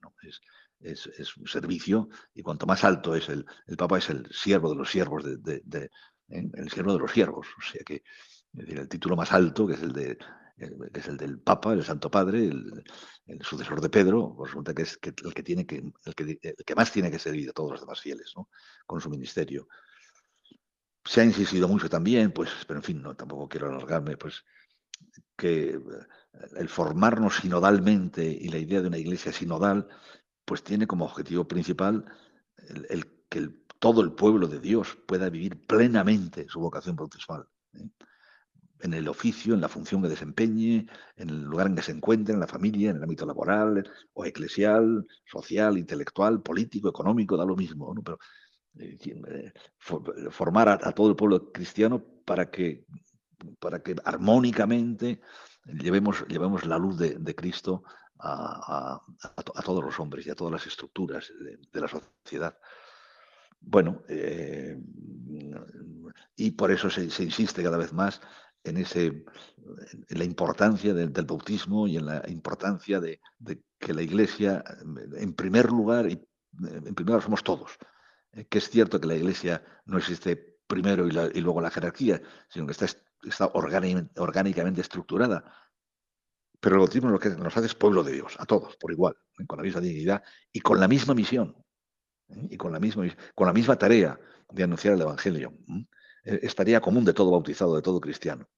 Es, es, un servicio y cuanto más alto es el, el Papa es el siervo de los siervos de, de, el siervo de los siervos. O sea que el título más alto, que es el de que es el del Papa, el Santo Padre, el, sucesor de Pedro, pues resulta que es el que más tiene que servir a todos los demás fieles, ¿no? Con su ministerio. Se ha insistido mucho también, pues, pero en fin, no, tampoco quiero alargarme, pues, que el formarnos sinodalmente y la idea de una iglesia sinodal, pues tiene como objetivo principal el, que el todo el pueblo de Dios pueda vivir plenamente su vocación bautismal. ¿eh? En el oficio, en la función que desempeñe, en el lugar en que se encuentre, en la familia, en el ámbito laboral o eclesial, social, intelectual, político, económico, da lo mismo. Pero eh, eh, formar a, todo el pueblo cristiano para que, para que armónicamente llevemos, llevemos la luz de, Cristo a, todos los hombres y a todas las estructuras de la sociedad. Bueno, eh, y por eso se, insiste cada vez más en, ese, en la importancia del, bautismo y en la importancia de, que la Iglesia, en primer lugar, y en primer lugar somos todos, eh, que es cierto que la Iglesia no existe primero y, luego la jerarquía, sino que está, está orgánicamente, estructurada. Pero el bautismo lo que nos hace es pueblo de Dios, a todos, por igual, con la misma dignidad y con la misma misión. ¿Eh? y con la, misma, con la misma tarea de anunciar el Evangelio. E, estaría común de todo bautizado, de todo cristiano.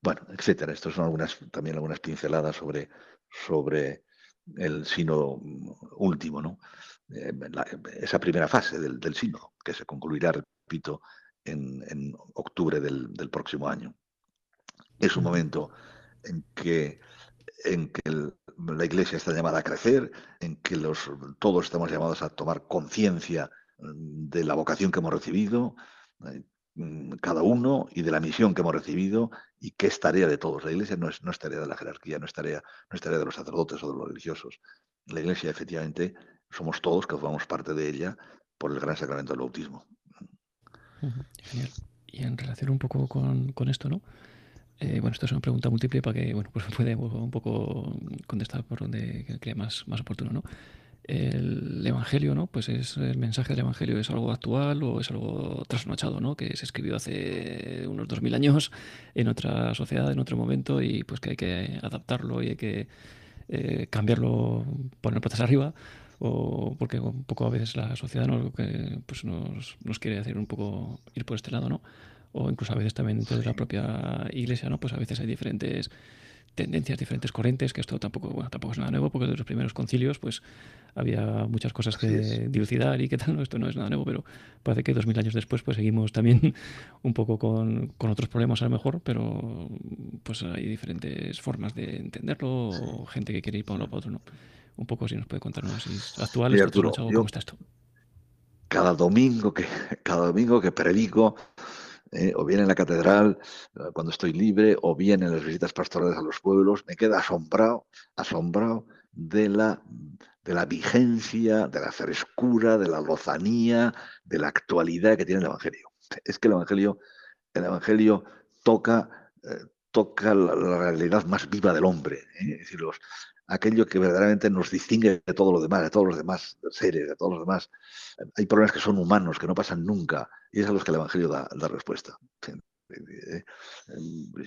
Bueno, etcétera. Estas son algunas, también algunas pinceladas sobre, sobre el sino último, ¿no? Eh, esa primera fase del, del sínodo, que se concluirá, repito, en, en octubre del, del, próximo año. Es un momento en que en que la Iglesia está llamada a crecer, en que los, todos estamos llamados a tomar conciencia mm, de la vocación que hemos recibido, eh, mm, cada uno, y de la misión que hemos recibido, y que es tarea de todos. La Iglesia no es, no es tarea de la jerarquía, no es, tarea, no es tarea de los sacerdotes o de los religiosos. La Iglesia, efectivamente, somos todos que formamos parte de ella por el gran sacramento del bautismo. Y en relación un poco con, con esto, ¿no? Eh, bueno, esto es una pregunta múltiple para que bueno, pues puede un poco contestar por donde cree más, más oportuno. ¿no? El Evangelio, ¿no? Pues es el mensaje del Evangelio es algo actual o es algo trasnochado, ¿no? Que se escribió hace unos dos mil años en otra sociedad, en otro momento y pues que hay que adaptarlo y hay que eh, cambiarlo, poner patas arriba o porque un poco a veces la sociedad ¿no? que, pues nos, nos quiere hacer un poco ir por este lado, ¿no? O incluso a veces también dentro de la propia iglesia, ¿no? Pues a veces hay diferentes tendencias, diferentes corrientes, que esto tampoco, bueno, tampoco es nada nuevo, porque de los primeros concilios pues había muchas cosas que dilucidar y qué tal, no, esto no es nada nuevo, pero parece que dos mil años después pues seguimos también un poco con, con, otros problemas a lo mejor, pero pues hay diferentes formas de entenderlo, o gente que quiere ir para uno para otro, ¿no? Un poco si nos puede contar si actuales, Arturo, ¿cómo está esto? Cada domingo que, cada domingo que predico, ¿eh? o bien en la catedral eh, cuando estoy libre, o bien en las visitas pastorales a los pueblos, me queda asombrado, asombrado de la, de la vigencia, de la frescura, de la lozanía, de la actualidad que tiene el Evangelio. Es que el Evangelio, el Evangelio toca, eh, toca la, realidad más viva del hombre. Es decir, aquello que verdaderamente nos distingue de todo lo demás, de todos los demás seres, de todos los demás. Hay problemas que son humanos, que no pasan nunca, y es a los que el Evangelio da, respuesta.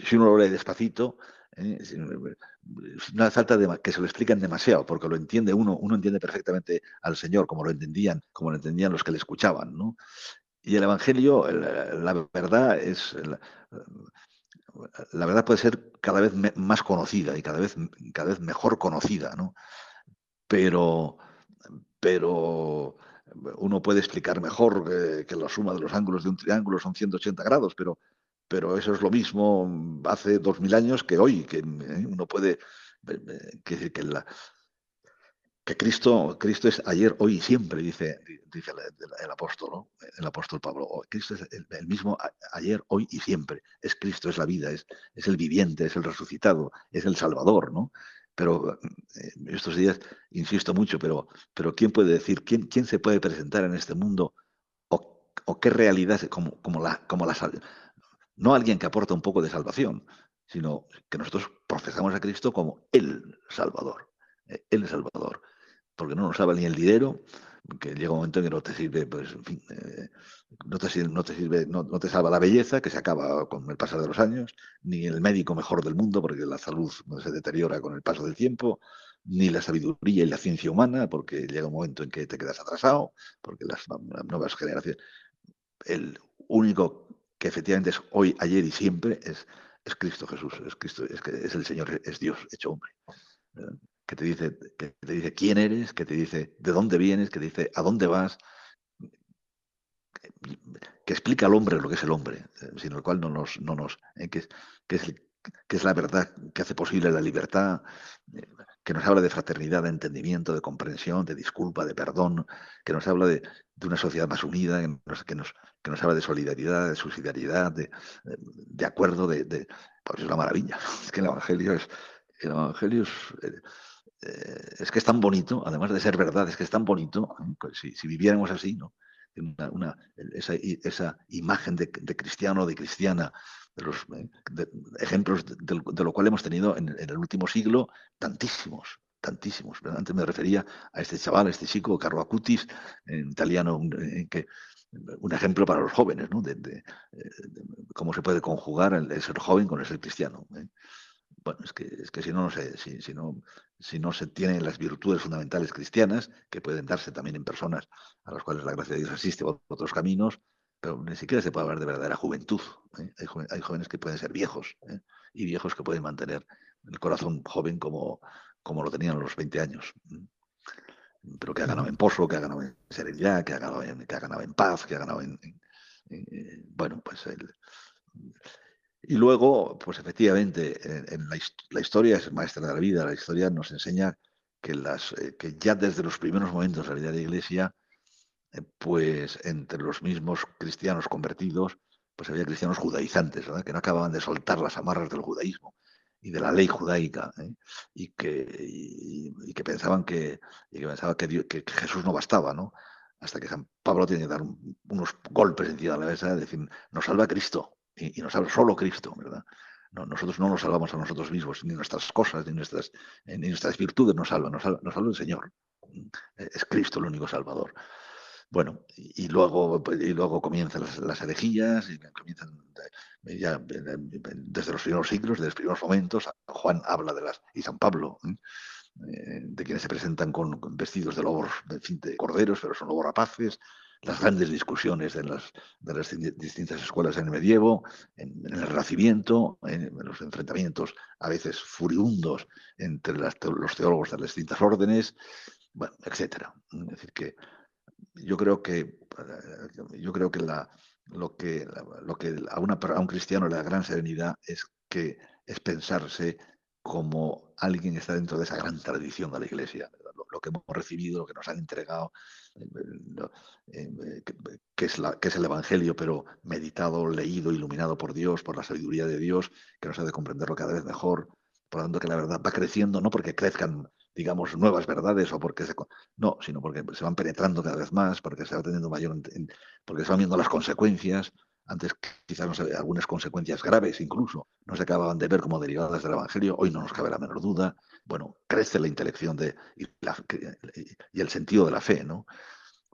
Si uno lo lee despacito, ¿eh? no hace falta que se lo expliquen demasiado, porque lo entiende uno, uno entiende perfectamente al Señor, como lo entendían, como lo entendían los que le escuchaban. Y el Evangelio, la, verdad es, la verdad puede ser cada vez más conocida y cada vez, cada vez mejor conocida, ¿no? Pero, pero uno puede explicar mejor que, la suma de los ángulos de un triángulo son 180 grados, pero, pero eso es lo mismo hace 2000 años que hoy, que ¿eh? uno puede decir que la, que Cristo, Cristo es ayer, hoy y siempre, dice, dice el, apóstol, el apóstol Pablo. Cristo es el, mismo ayer, hoy y siempre. Es Cristo, es la vida, es, es el viviente, es el resucitado, es el Salvador, ¿no? Pero eh, estos días, insisto mucho, pero, pero ¿quién puede decir, quién, quién se puede presentar en este mundo o, o qué realidad como, como, la, como No alguien que aporta un poco de salvación, sino que nosotros profesamos a Cristo como el Salvador, eh, el Salvador porque no nos salva ni el dinero, que llega un momento en que no te sirve, pues, en fin, eh, no, te, no, te, sirve, no, te salva la belleza, que se acaba con el pasar de los años, ni el médico mejor del mundo, porque la salud se deteriora con el paso del tiempo, ni la sabiduría y la ciencia humana, porque llega un momento en que te quedas atrasado, porque las, nuevas generaciones. El único que efectivamente es hoy, ayer y siempre es, es Cristo Jesús, es Cristo, es, que es el Señor, es Dios hecho hombre que te dice, que te dice quién eres, que te dice de dónde vienes, que te dice a dónde vas, que explica al hombre lo que es el hombre, eh, sin el cual no nos, no nos eh, que, es, que, es, la verdad que hace posible la libertad, eh, que nos habla de fraternidad, de entendimiento, de comprensión, de disculpa, de perdón, que nos habla de, de una sociedad más unida, que nos, que nos, que nos habla de solidaridad, de subsidiariedad, de, de acuerdo, de, de, pues es una maravilla. Es que el Evangelio es, el Evangelio es, eh, es que es tan bonito, además de ser verdad, es que es tan bonito, ¿eh? pues si, viviéramos así, ¿no? Una, esa, imagen de, cristiano, de cristiana, de los ¿eh? ejemplos de, lo cual hemos tenido en, el último siglo, tantísimos, tantísimos. Antes me refería a este chaval, este chico, Carlo Acutis, en italiano, que, un ejemplo para los jóvenes, ¿no? De, cómo se puede conjugar el, ser joven con el ser cristiano. Bueno, es que, es que si no, no sé, si, si, no, si no se tienen las virtudes fundamentales cristianas, que pueden darse también en personas a las cuales la gracia de Dios asiste por otros caminos, pero ni siquiera se puede hablar de verdadera juventud. ¿eh? Hay, jóvenes que pueden ser viejos ¿eh? y viejos que pueden mantener el corazón joven como, como lo tenían a los 20 años. Pero que ha ganado en pozo, que ha ganado en serenidad, que ha ganado en, que ha ganado en paz, que ha ganado en, bueno, pues el, y luego, pues efectivamente, en, la, historia es maestra de la vida, la historia nos enseña que, eh, ya desde los primeros momentos de la vida de la Iglesia, eh, pues entre los mismos cristianos convertidos, pues había cristianos judaizantes, que no acababan de soltar las amarras del judaísmo y de la ley judaica, ¿eh? y, que, y, que pensaban que, y que, pensaba que, Jesús no bastaba, ¿no? hasta que San Pablo tiene que dar unos golpes encima de la mesa, decir, nos salva Cristo, y, nos salva solo Cristo, ¿verdad? nosotros no nos salvamos a nosotros mismos, ni nuestras cosas, ni nuestras, eh, ni nuestras virtudes nos salvan, nos salva, nos salva el Señor. Es Cristo el único Salvador. Bueno, y, luego, pues, y luego comienzan las, las herejías, y comienzan ya desde los primeros siglos, desde los primeros momentos. Juan habla de las, y San Pablo, ¿eh? de quienes se presentan con, vestidos de lobos, de, de corderos, pero son lobos rapaces, las grandes discusiones de las, de las distintas escuelas en el medievo, en, el Renacimiento, en, los enfrentamientos a veces furibundos entre los teólogos de las distintas órdenes, bueno. Es decir, que yo creo que yo creo que la, lo que, lo que a, a un cristiano le da gran serenidad es que es pensarse como alguien que está dentro de esa gran tradición de la Iglesia, que hemos recibido, lo que nos han entregado, eh, eh, que, es es el Evangelio, pero meditado, leído, iluminado por Dios, por la sabiduría de Dios, que nos hace comprenderlo cada vez mejor, por lo tanto que la verdad va creciendo, no porque crezcan, digamos, nuevas verdades o porque se... No, sino porque se van penetrando cada vez más, porque se va teniendo mayor... porque se van viendo las consecuencias, antes quizás no se algunas consecuencias graves incluso no se acababan de ver como derivadas del Evangelio, hoy no nos cabe la menor duda. Bueno, crece la intelección y, el sentido de la fe, ¿no?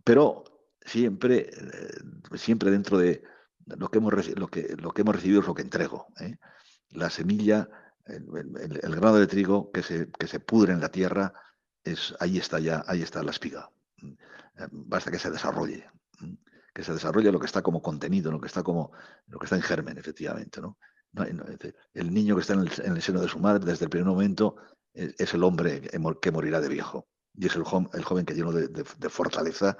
Pero siempre, eh, siempre dentro de lo que, hemos, recibido es lo que entrego. ¿eh? La semilla, el, grano de trigo que se, que se pudre en la tierra, es, ahí está ya, ahí está la espiga. Eh, basta que se desarrolle que se desarrolla lo que está como contenido, lo que está como lo que está en germen, efectivamente. ¿no? el niño que está en el, seno de su madre desde el primer momento es, el hombre que morirá de viejo. Y es el, el joven que lleno de, fortaleza,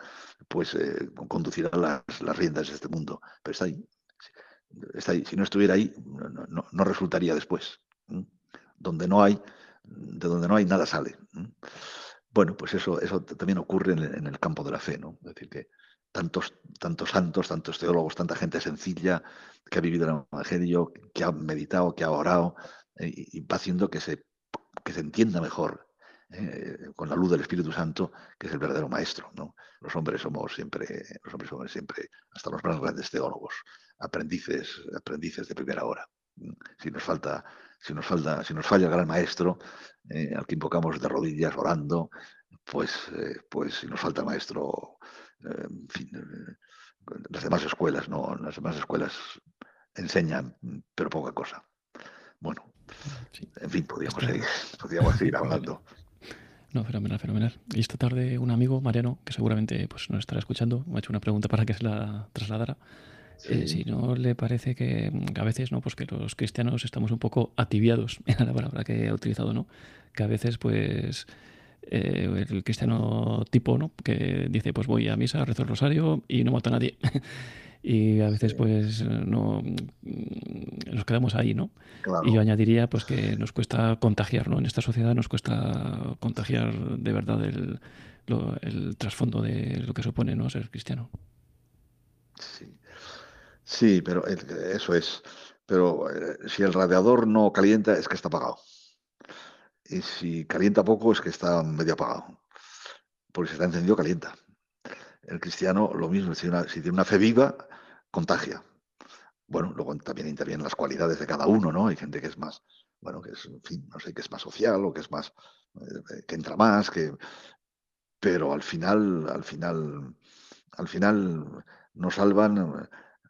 pues eh, conducirá las, riendas de este mundo. Pero está ahí. Está ahí. Si no estuviera ahí, no, resultaría después. Donde no hay, de donde no hay, nada sale. Bueno, pues eso, eso también ocurre en, en, el campo de la fe, ¿no? Es decir, que tantos, tantos santos, tantos teólogos, tanta gente sencilla que ha vivido el Evangelio, que ha meditado, que ha orado, eh, y va haciendo que se, que se entienda mejor eh, con la luz del Espíritu Santo, que es el verdadero maestro. ¿no? Los hombres somos siempre, los hombres somos siempre, hasta los más grandes teólogos, aprendices, aprendices de primera hora. Si nos falta, si nos falta, si nos falla el gran maestro, eh, al que invocamos de rodillas orando, pues, pues si nos falta el maestro en fin, eh, las demás escuelas, ¿no? Las demás escuelas enseñan, pero poca cosa. Bueno, en fin, podríamos seguir, podríamos seguir hablando. No, fenomenal, fenomenal. Y esta tarde un amigo, Mariano, que seguramente pues, nos estará escuchando, me ha hecho una pregunta para que se la trasladara. Eh, si no le parece que, a veces, ¿no? Pues que los cristianos estamos un poco atibiados, era la palabra que he utilizado, ¿no? Que a veces, pues, eh, el cristiano tipo, ¿no? Que dice, pues voy a misa, rezo el rosario y no mato a nadie. y a veces pues no mm, nos quedamos ahí, ¿no? Y yo añadiría pues que nos cuesta contagiar, ¿no? En esta sociedad nos cuesta contagiar de verdad el, el trasfondo de lo que supone, ¿no? Ser cristiano. Sí, sí pero eso es. Pero eh, si el radiador no calienta es que está apagado y si calienta poco es que está medio apagado, porque si está encendido calienta. El cristiano lo mismo, si, tiene una fe viva, contagia. Bueno, luego también intervienen las cualidades de cada uno, ¿no? Hay gente que es más, bueno, que es, en fin, no sé, que es más social o que es más, eh, que entra más, que... Pero al final, al final, al final nos salvan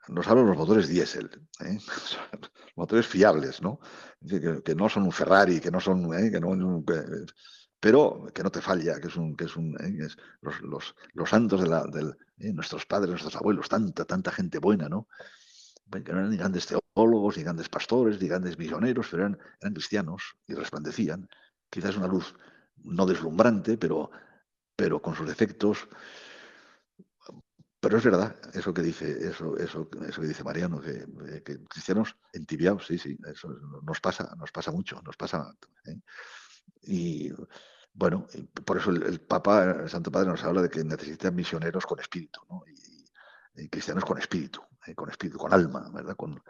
nos hablan los motores diésel, ¿eh? motores fiables, ¿no? Que, no son un Ferrari, que no son, ¿eh? que no, pero que no te falla, que es un, que es un, ¿eh? los, los, santos de, la, ¿eh? nuestros padres, nuestros abuelos, tanta, tanta gente buena, ¿no? Que no eran ni grandes teólogos, ni grandes pastores, ni grandes misioneros, pero eran, eran cristianos y resplandecían. Quizás una luz no deslumbrante, pero, pero con sus defectos, pero es verdad eso que dice, eso, eso, eso que dice Mariano, que, eh, cristianos entibiados, sí, sí, eso nos pasa, nos pasa mucho, nos pasa. ¿eh? Y bueno, por eso el, Papa, el Santo Padre, nos habla de que necesitan misioneros con espíritu, ¿no? y, cristianos con espíritu, ¿eh? con espíritu, con alma, ¿verdad? Con,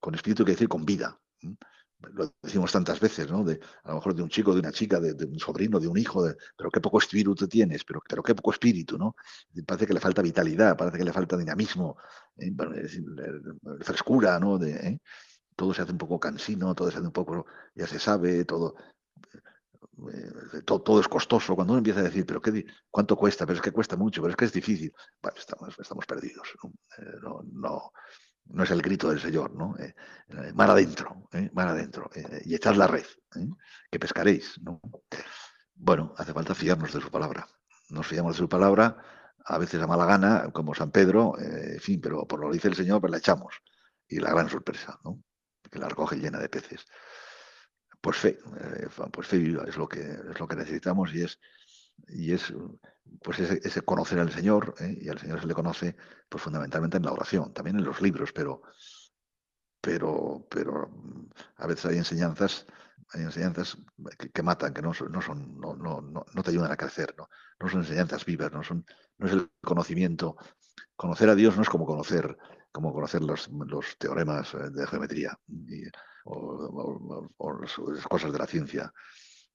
con espíritu quiere decir con vida lo decimos tantas veces, ¿no? A lo mejor de un chico, de una chica, de, un sobrino, de un hijo, de, pero qué poco espíritu tienes, pero, pero qué poco espíritu, ¿no? parece que le falta vitalidad, parece que le falta dinamismo, ¿eh? frescura, ¿no? ¿eh? Todo se hace un poco cansino, todo se hace un poco, ya se sabe, todo, eh, todo, es costoso. Cuando uno empieza a decir, pero qué, ¿cuánto cuesta? Pero es que cuesta mucho, pero es que es difícil. Bueno, estamos, estamos perdidos. no no es el grito del Señor, ¿no? Eh, eh mar adentro, eh, mar adentro, eh, y echad la red, que pescaréis, ¿no? Bueno, hace falta fiarnos de su palabra. Nos fiamos de su palabra a veces a mala gana, como San Pedro, eh, en fin, pero por lo que dice el Señor, pues la echamos. Y la gran sorpresa, ¿no? Que la recoge llena de peces. Pues fe, eh, pues fe es lo que es lo que necesitamos y es y es pues ese, conocer al Señor ¿eh? y al Señor se le conoce pues fundamentalmente en la oración, también en los libros, pero pero pero a veces hay enseñanzas hay enseñanzas que, matan, que no no, son no, no, no, te ayudan a crecer, ¿no? no son enseñanzas vivas, no son no es el conocimiento. Conocer a Dios no es como conocer como conocer los, los teoremas eh, de geometría o, las cosas de la ciencia.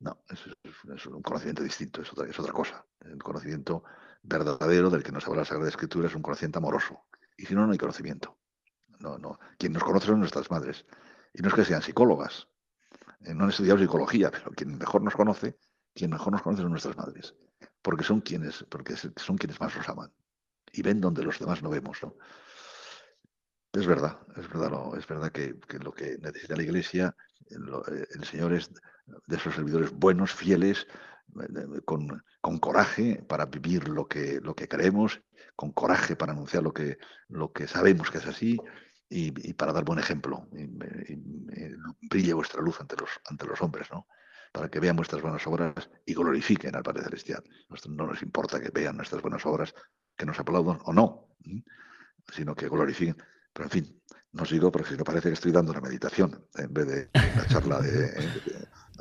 No, es, un conocimiento distinto, es otra, cosa. El conocimiento verdadero del que nos habla la Sagrada Escritura es un conocimiento amoroso. Y si no, no hay conocimiento. No, no. Quien nos conoce son nuestras madres. Y no es que sean psicólogas. Eh, no han estudiado psicología, pero quien mejor nos conoce, quien mejor nos conoce son nuestras madres. Porque son quienes, porque son quienes más nos aman. Y ven donde los demás no vemos, ¿no? Es verdad, es verdad, es verdad que, lo que necesita la Iglesia, eh, el Señor es de esos servidores buenos, fieles, eh, con, coraje para vivir lo que, lo que creemos, con coraje para anunciar lo que, lo que sabemos que es así y, para dar buen ejemplo. Y, brille vuestra luz ante los, ante los hombres, ¿no? para que vean vuestras buenas obras y glorifiquen al Padre Celestial. No nos importa que vean nuestras buenas obras, que nos aplaudan o no, sino que glorifiquen pero en fin, no sigo porque si no parece que estoy dando una meditación en vez de una charla de...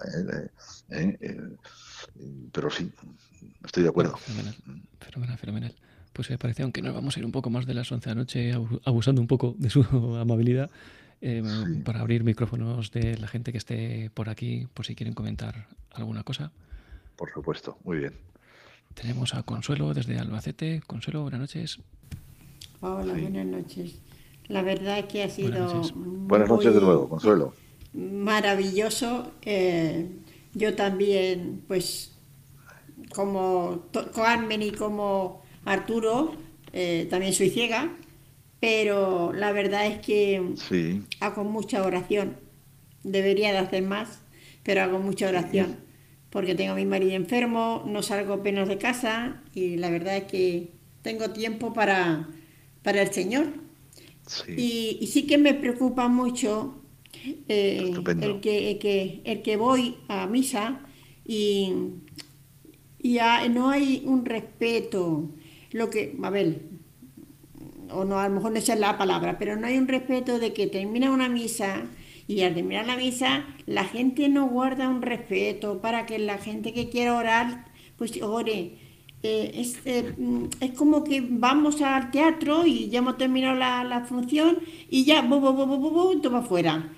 pero sí, estoy de acuerdo. fenomenal, fenomenal, Pues me parece, aunque nos vamos a ir un poco más de las 11 de la noche, abusando un poco de su amabilidad, em, para abrir micrófonos de la gente que esté por aquí, por si quieren comentar alguna cosa. Por supuesto, muy bien. Tenemos a Consuelo desde Albacete. Consuelo, buenas noches. Hola, buenas noches. La verdad es que ha sido... Buenas noches, de nuevo, Consuelo. Maravilloso. Eh, yo también, pues, como Carmen y como Arturo, eh, también soy ciega, pero la verdad es que hago mucha oración. Debería de hacer más, pero hago mucha oración. Porque tengo a mi marido enfermo, no salgo apenas de casa y la verdad es que tengo tiempo para, para el Señor y, sí que me preocupa mucho eh, el, que, que, el que voy a misa y, y no hay un respeto. Lo que, a ver, o no, a lo mejor no es la palabra, pero no hay un respeto de que termina una misa y al terminar la misa la gente no guarda un respeto para que la gente que quiera orar, pues ore. Eh, eh, mm, es, como que vamos al teatro y ya hemos terminado la, función y ya, bo, bo, bo, todo afuera.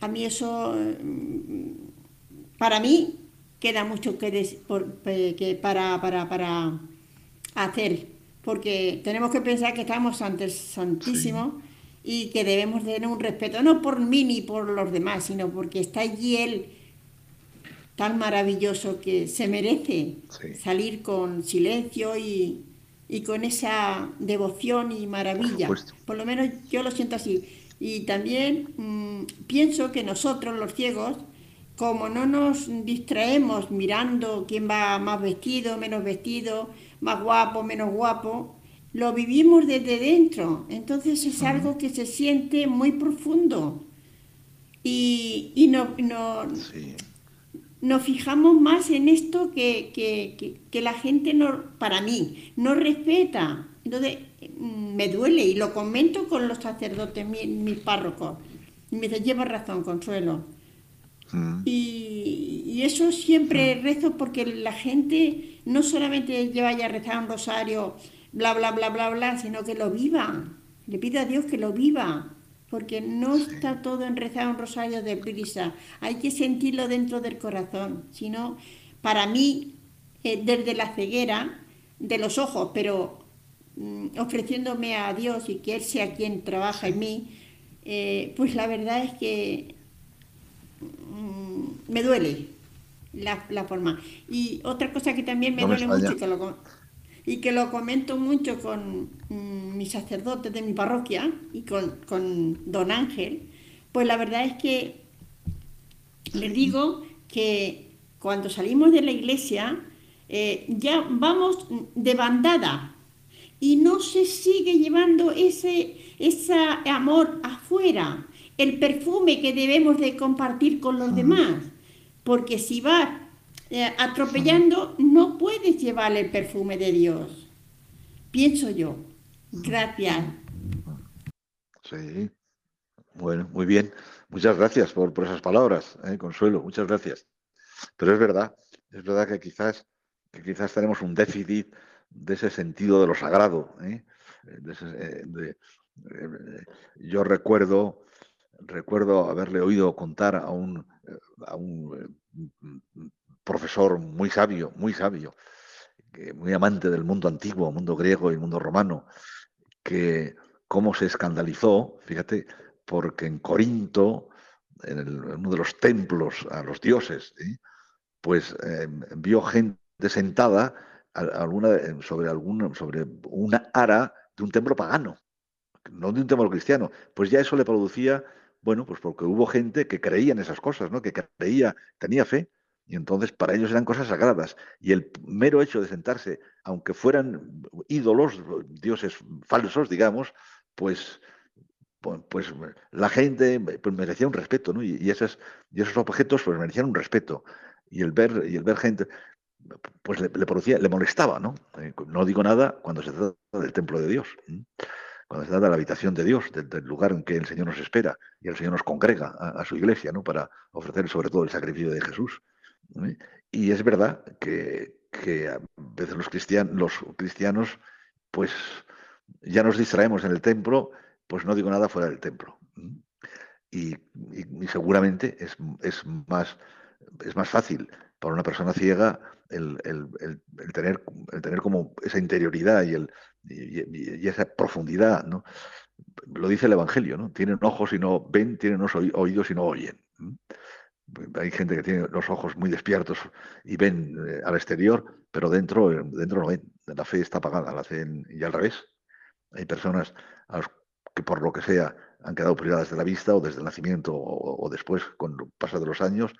A mí eso, mm, para mí, queda mucho que, que para, para, para, hacer, porque tenemos que pensar que estamos ante el Santísimo y que debemos tener un respeto, no por mí ni por los demás, sino porque está allí Él tan maravilloso que se merece salir con silencio y, con esa devoción y maravilla. Por, lo menos yo lo siento así. Y también mm, pienso que nosotros los ciegos, como no nos distraemos mirando quién va más vestido, menos vestido, más guapo, menos guapo, lo vivimos desde dentro. Entonces es algo que se siente muy profundo. Y, y no, no, nos fijamos más en esto que, la gente, no, para mí, no respeta. Entonces, mm, me duele y lo comento con los sacerdotes, mis, párrocos. Y me dice, lleva razón, Consuelo. Mm. Y, eso siempre mm. rezo porque la gente no solamente lleva ya a rezar un rosario, bla, bla, bla, bla, bla, sino que lo viva. Le pido a Dios que lo viva porque no está todo en rezar un rosario de prisa, hay que sentirlo dentro del corazón, sino para mí, eh, desde la ceguera de los ojos, pero mm, ofreciéndome a Dios y que Él sea quien trabaja en mí, eh, pues la verdad es que mm, me duele la, forma. Y otra cosa que también me duele mucho, que lo, y que lo comento mucho con mm, mis sacerdotes de mi parroquia y con, don Ángel, pues la verdad es que les digo que cuando salimos de la iglesia eh, ya vamos de bandada, y no se sigue llevando ese, ese amor afuera, el perfume que debemos de compartir con los demás. Porque si vas eh, atropellando, no puedes llevar el perfume de Dios. Pienso yo. Gracias. Sí. Bueno, muy bien. Muchas gracias por, esas palabras, eh, Consuelo. Muchas gracias. Pero es verdad, es verdad que quizás, que quizás tenemos un déficit de ese sentido de lo sagrado. eh, yo recuerdo, recuerdo haberle oído contar a un, a un profesor muy sabio, muy sabio, muy amante del mundo antiguo, mundo griego y mundo romano, que cómo se escandalizó, fíjate, porque en Corinto, en, uno de los templos a los dioses, pues vio gente sentada alguna, sobre, alguna, sobre una ara de un templo pagano, no de un templo cristiano. Pues ya eso le producía, bueno, pues porque hubo gente que creía en esas cosas, ¿no? que creía, tenía fe, y entonces para ellos eran cosas sagradas. Y el mero hecho de sentarse, aunque fueran ídolos, dioses falsos, digamos, pues, pues, pues la gente pues, merecía un respeto, ¿no? Y, esos, y esos objetos pues merecían un respeto. Y el ver, y el ver gente, pues le, producía, le molestaba, ¿no? Eh, no digo nada cuando se trata del templo de Dios, cuando se trata de la habitación de Dios, del, lugar en que el Señor nos espera y el Señor nos congrega a, su iglesia, ¿no? Para ofrecer sobre todo el sacrificio de Jesús. Y es verdad que, a veces los, cristianos, los cristianos, pues ya nos distraemos en el templo, pues no digo nada fuera del templo. Y, seguramente es, es, más, es más fácil para una persona ciega el, tener, el tener como esa interioridad y, el, y, esa profundidad, ¿no? Lo dice el Evangelio, ¿no? Tienen ojos y no ven, tienen oídos y no oyen. Hay gente que tiene los ojos muy despiertos y ven eh, al exterior, pero dentro, dentro no ven. La fe está apagada, la fe y al revés. Hay personas que por lo que sea han quedado privadas de la vista o desde el nacimiento o, después, con el paso de los años,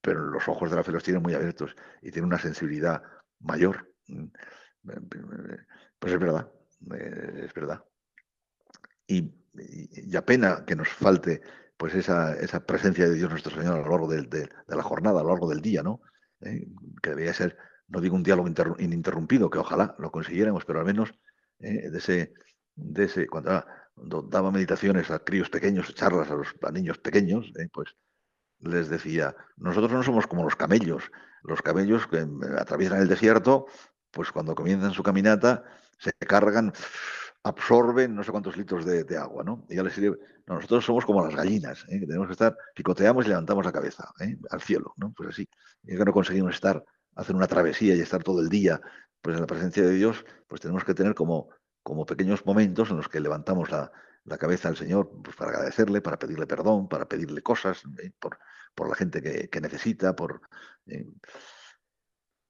pero los ojos de la fe los tiene muy abiertos y tiene una sensibilidad mayor. Mm, pues es verdad, eh, es verdad. Y, y, apena que nos falte pues esa, esa, presencia de Dios nuestro Señor a lo largo de, la jornada, a lo largo del día, ¿no? Eh, que debería ser, no digo un diálogo ininterrumpido, que ojalá lo consiguiéramos, pero al menos eh, de ese, de ese cuando, daba meditaciones a críos pequeños, charlas a los niños pequeños, pues les decía, nosotros no somos como los camellos. Los camellos que atraviesan el desierto, pues cuando comienzan su caminata, se cargan, absorben no sé cuántos litros de, agua, ¿no? Y ya les nosotros somos como las gallinas, ¿eh? que tenemos que estar, picoteamos y levantamos la cabeza ¿eh? al cielo, ¿no? Pues así. Y es que no conseguimos estar, hacer una travesía y estar todo el día pues en la presencia de Dios, pues tenemos que tener como, como pequeños momentos en los que levantamos la, la cabeza al Señor pues, para agradecerle, para pedirle perdón, para pedirle cosas ¿eh? por, por, la gente que, necesita, por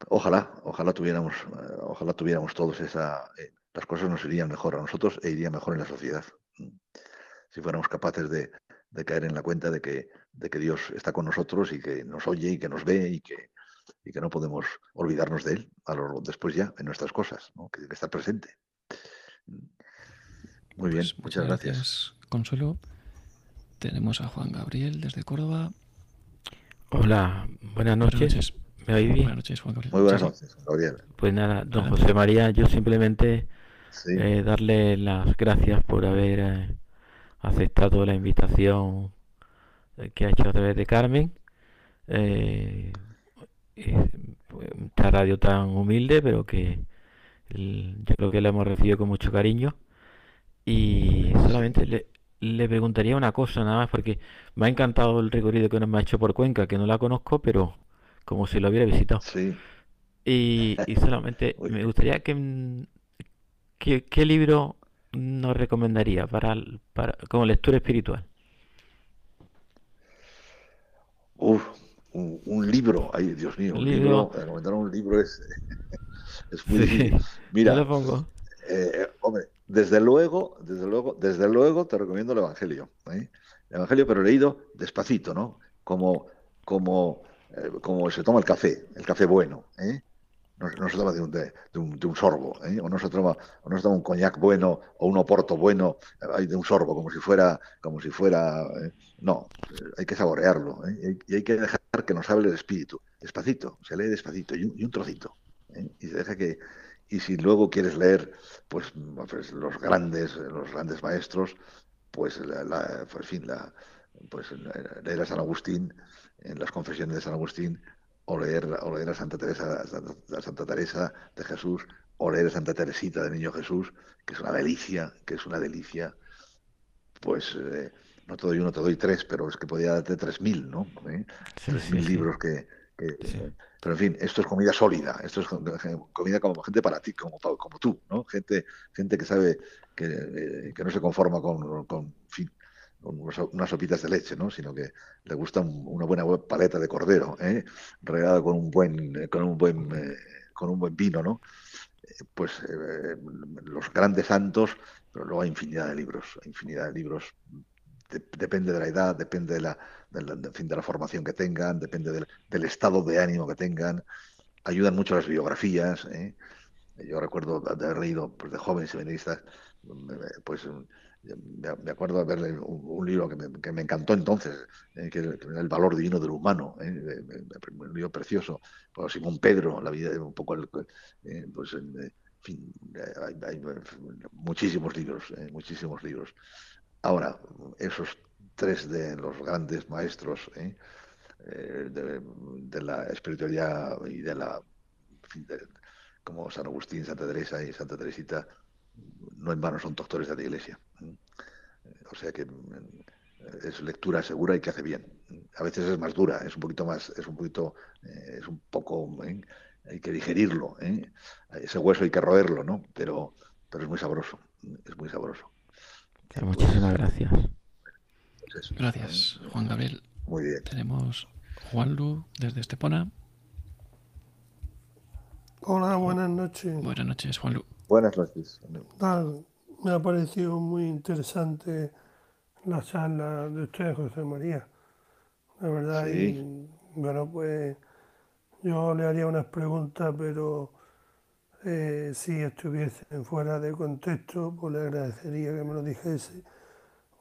ojalá, ojalá tuviéramos, ojalá tuviéramos todos esa las cosas nos irían mejor a nosotros e iría mejor en la sociedad. Si fuéramos capaces de, caer en la cuenta de que, de que Dios está con nosotros y que nos oye y que nos ve y que, y que no podemos olvidarnos de Él a lo, después ya en nuestras cosas, que, que está presente. Muy bien, pues muchas gracias. Consuelo. Tenemos a Juan Gabriel desde Córdoba. Hola, buenas noches. ¿Me oís bien? Buenas noches, Juan Gabriel. Muy buenas noches, Gabriel. Pues nada, don José María, yo simplemente eh, darle las gracias por haber eh, aceptado la invitación eh, que ha hecho a través de Carmen. esta radio tan humilde, pero que yo creo que la hemos recibido con mucho cariño. Y solamente le, le preguntaría una cosa nada más, porque me ha encantado el recorrido que nos me ha hecho por Cuenca, que no la conozco, pero como si lo hubiera visitado. Sí. Y, solamente me gustaría que, ¿qué libro nos recomendaría para, para como lectura espiritual? Uf, un, libro, ay Dios mío, un libro, recomendar un libro es, es muy difícil. Mira, lo pongo. Eh, hombre, desde luego, desde luego, desde luego te recomiendo el Evangelio. ¿eh? El Evangelio, pero leído despacito, ¿no? Como, como, eh, como se toma el café, el café bueno. ¿eh? No, se toma de un, de, un, sorbo, ¿eh? o, no se toma, no se toma un coñac bueno o un oporto bueno de un sorbo, como si fuera, como si fuera, ¿eh? no, hay que saborearlo ¿eh? y, hay, que dejar que nos hable el espíritu, despacito, se lee despacito y un, trocito, y se deja que, y si luego quieres leer, pues, pues los grandes, los grandes maestros, pues, la, pues, fin, la, pues leer a San Agustín, en las confesiones de San Agustín, o leer, o leer a Santa Teresa, a Santa Teresa de Jesús, o leer a Santa Teresita de Niño Jesús, que es una delicia, que es una delicia, pues eh, no te doy uno, te doy tres, pero es que podía darte tres mil, ¿no? ¿Eh? Tres mil libros que... pero en fin, esto es comida sólida, esto es comida como gente para ti, como, como tú, ¿no? Gente, gente que sabe que, eh, que no se conforma con, con unas sopitas de leche, ¿no? sino que le gusta una buena paleta de cordero, ¿eh? regada con un buen, con un buen, eh, con un buen vino, ¿no? Eh, pues eh, los grandes santos, pero luego hay infinidad de libros, infinidad de libros. depende de la edad, depende de la, de fin, de la formación que tengan, depende del, estado de ánimo que tengan. Ayudan mucho las biografías. Yo recuerdo haber leído pues, de jóvenes seminaristas, pues me acuerdo de verle un, libro que me, que me, encantó entonces, eh, que era El valor divino del humano, eh, un libro precioso, por Simón Pedro, la vida, un poco, el, eh, pues, en fin, hay, muchísimos libros, muchísimos libros. Ahora, esos tres de los grandes maestros de, de, la espiritualidad y de la, como San Agustín, Santa Teresa y Santa Teresita, no en vano son doctores de la Iglesia. O sea que mm, es lectura segura y que hace bien. A veces es más dura, es un poquito más, es un poquito, eh, es un poco, ¿eh? hay que digerirlo, ¿eh? ese hueso hay que roerlo, ¿no? Pero, pero es muy sabroso, es muy sabroso. muchísimas gracias. Pues gracias, Juan Gabriel. Muy bien. Tenemos Juan Lu desde Estepona. Hola, buenas noches. Buenas noches, Juan Lu. Buenas noches. me ha parecido muy interesante la charla de usted, José María. La verdad, y bueno, pues yo le haría unas preguntas, pero eh, si estuviesen fuera de contexto, pues le agradecería que me lo dijese.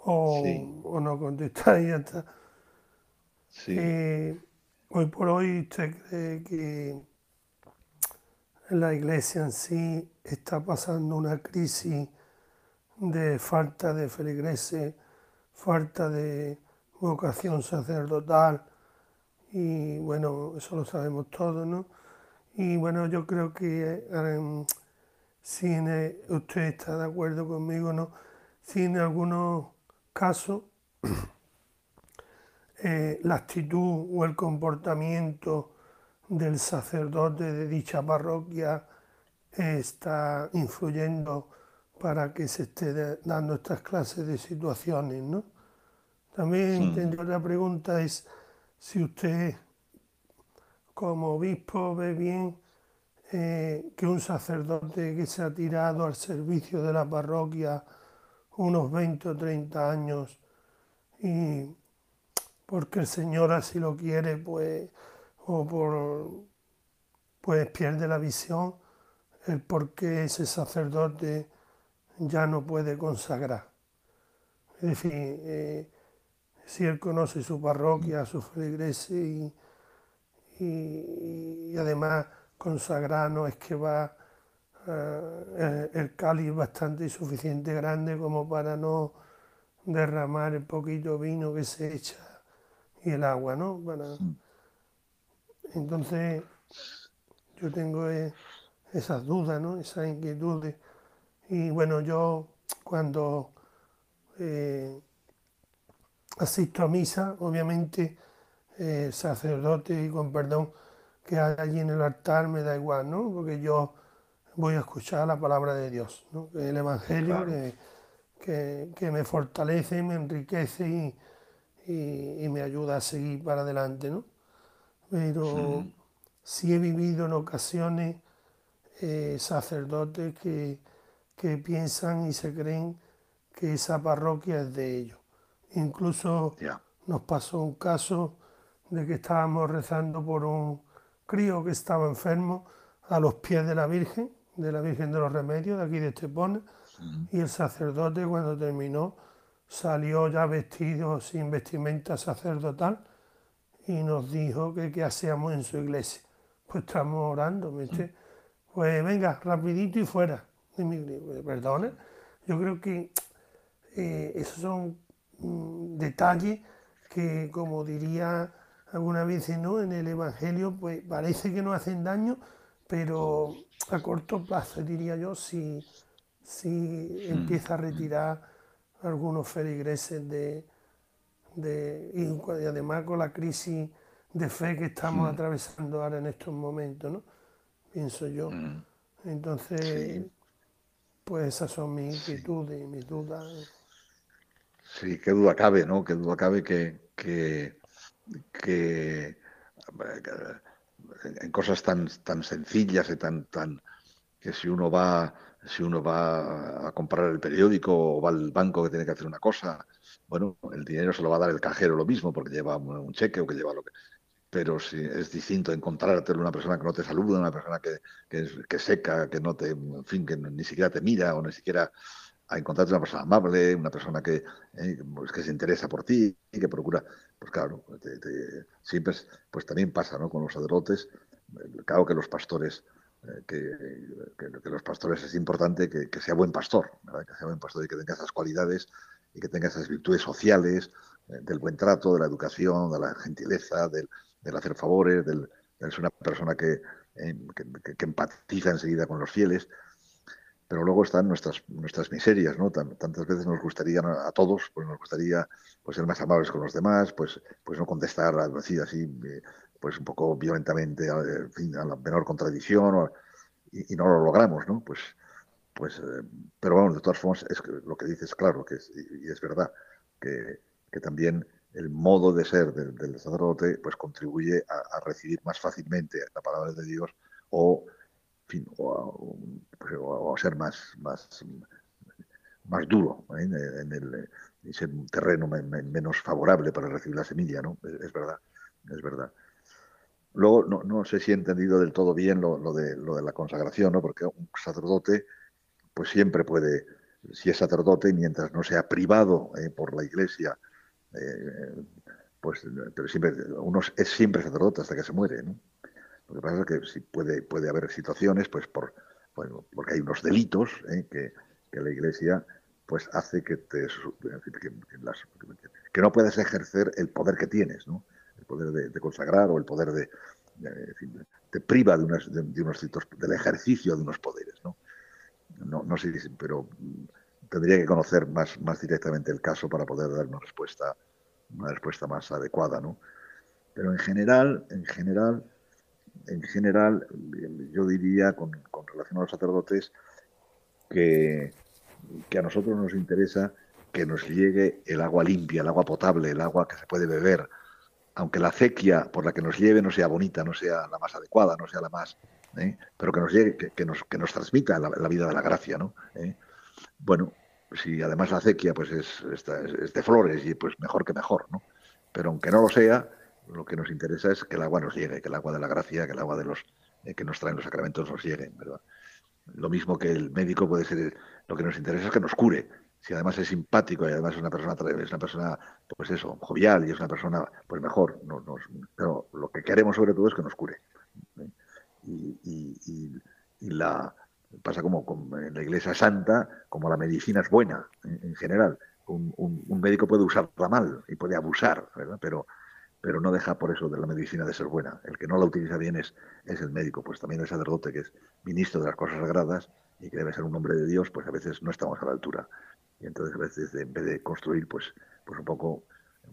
O, no contestar y ya está. Eh, hoy por hoy, ¿usted cree que la iglesia en sí está pasando una crisis de falta de feligreses, falta de vocación sacerdotal y bueno, eso lo sabemos todos, ¿no? Y bueno, yo creo que eh, si usted está de acuerdo conmigo, ¿no? Si en algunos casos eh, la actitud o el comportamiento del sacerdote de dicha parroquia está influyendo para que se esté dando estas clases de situaciones, ¿no? También otra pregunta es si usted como obispo ve bien eh, que un sacerdote que se ha tirado al servicio de la parroquia unos 20 o 30 años y porque el Señor así lo quiere, pues o por, pues pierde la visión el por qué ese sacerdote ya no puede consagrar. Es decir, eh, si él conoce su parroquia, su feligreses y, además consagrar no es que va eh, el cáliz bastante y suficiente grande como para no derramar el poquito vino que se echa y el agua, ¿no? Entonces, yo tengo eh, esas dudas, ¿no? esas inquietudes. Y bueno, yo cuando eh, asisto a misa, obviamente, el sacerdote y con perdón que hay allí en el altar me da igual, ¿no? Porque yo voy a escuchar la palabra de Dios, ¿no? El Evangelio que, me fortalece, me enriquece y, y me ayuda a seguir para adelante, ¿no? Pero sí. he vivido en ocasiones eh, sacerdotes que, piensan y se creen que esa parroquia es de ellos. Incluso nos pasó un caso de que estábamos rezando por un crío que estaba enfermo a los pies de la Virgen, de la Virgen de los Remedios, de aquí de Estepona, y el sacerdote cuando terminó salió ya vestido sin vestimenta sacerdotal y nos dijo que qué hacíamos en su iglesia. Pues estamos orando, ¿viste? Pues venga, rapidito y fuera. Y me, perdone, yo creo que eh, esos son mm, detalles que, como diría alguna vez ¿no? en el Evangelio, pues parece que no hacen daño, pero a corto plazo, diría yo, si, si mm. empieza a retirar algunos feligreses de, de, y además con la crisis de fe que estamos mm. atravesando ahora en estos momentos, ¿no? Pienso yo. Mm. Entonces, pues esas son mis inquietudes y mis dudas. Sí, qué duda cabe, ¿no? Qué duda cabe que, que, en cosas tan, tan sencillas y tan, tan que si uno va si uno va a comprar el periódico o va al banco que tiene que hacer una cosa, bueno, el dinero se lo va a dar el cajero lo mismo porque lleva un cheque o que lleva lo que... Pero si es distinto encontrarte una persona que no te saluda, una persona que, que, seca, que no te, en fin, que ni siquiera te mira o ni siquiera a encontrarte una persona amable, una persona que, eh, pues, que se interesa por ti y que procura, pues claro, siempre, pues también pasa ¿no? con los sacerdotes, claro que los pastores eh, que, los pastores es importante que, sea buen pastor, que sea buen pastor y que tenga esas cualidades y que tenga esas virtudes sociales, eh, del buen trato, de la educación, de la gentileza, del, hacer favores, del, ser una persona eh, que, empatiza enseguida con los fieles. Pero luego están nuestras, nuestras miserias, ¿no? Tantas veces nos gustaría a todos, pues nos gustaría pues, ser más amables con los demás, pues, pues no contestar así, así pues un poco violentamente en fin, a la menor contradicción y, no lo logramos, ¿no? Pues, pues, eh, pero bueno, de todas formas, es lo que dices, claro, que es, y, es verdad, que, que, también el modo de ser del, sacerdote pues contribuye a, recibir más fácilmente la palabra de Dios o, fin, o, a, ser más, más, más duro ¿eh? en, el en un terreno menos favorable para recibir la semilla, ¿no? es verdad, es verdad. Luego, no, no, sé si he entendido del todo bien lo, de, lo de la consagración, ¿no? porque un sacerdote pues siempre puede, si es sacerdote, mientras no sea privado eh, por la iglesia, eh, pues pero siempre, uno es siempre sacerdote hasta que se muere. ¿no? Lo que pasa es que si puede, puede haber situaciones, pues por, bueno, porque hay unos delitos eh, que, que, la iglesia pues hace que, te, que, no puedas ejercer el poder que tienes, ¿no? poder de, consagrar o el poder de, te priva de, unos, de, unos del ejercicio de unos poderes, ¿no? No, no sé, pero tendría que conocer más, más directamente el caso para poder dar una respuesta, una respuesta más adecuada, ¿no? Pero en general, en general, en general, yo diría con, con relación a los sacerdotes que, que a nosotros nos interesa que nos llegue el agua limpia, el agua potable, el agua que se puede beber, aunque la acequia por la que nos lleve no sea bonita, no sea la más adecuada, no sea la más, ¿eh? pero que nos llegue, que, nos, que nos transmita la, vida de la gracia, ¿no? ¿Eh? Bueno, si además la acequia pues es, de flores y pues mejor que mejor, ¿no? Pero aunque no lo sea, lo que nos interesa es que el agua nos llegue, que el agua de la gracia, que el agua de los eh, que nos traen los sacramentos nos llegue, ¿verdad? Lo mismo que el médico puede ser, lo que nos interesa es que nos cure, si además es simpático y además es una persona es una persona pues eso jovial y es una persona pues mejor no, pero lo que queremos sobre todo es que nos cure. Y, la pasa como, en la iglesia santa como la medicina es buena en, general. Un, médico puede usarla mal y puede abusar pero pero no deja por eso de la medicina de ser buena. El que no la utiliza bien es, es el médico pues también el sacerdote que es ministro de las cosas sagradas y que debe ser un hombre de Dios pues a veces no estamos a la altura. Y entonces a veces en vez de construir, pues, pues un poco,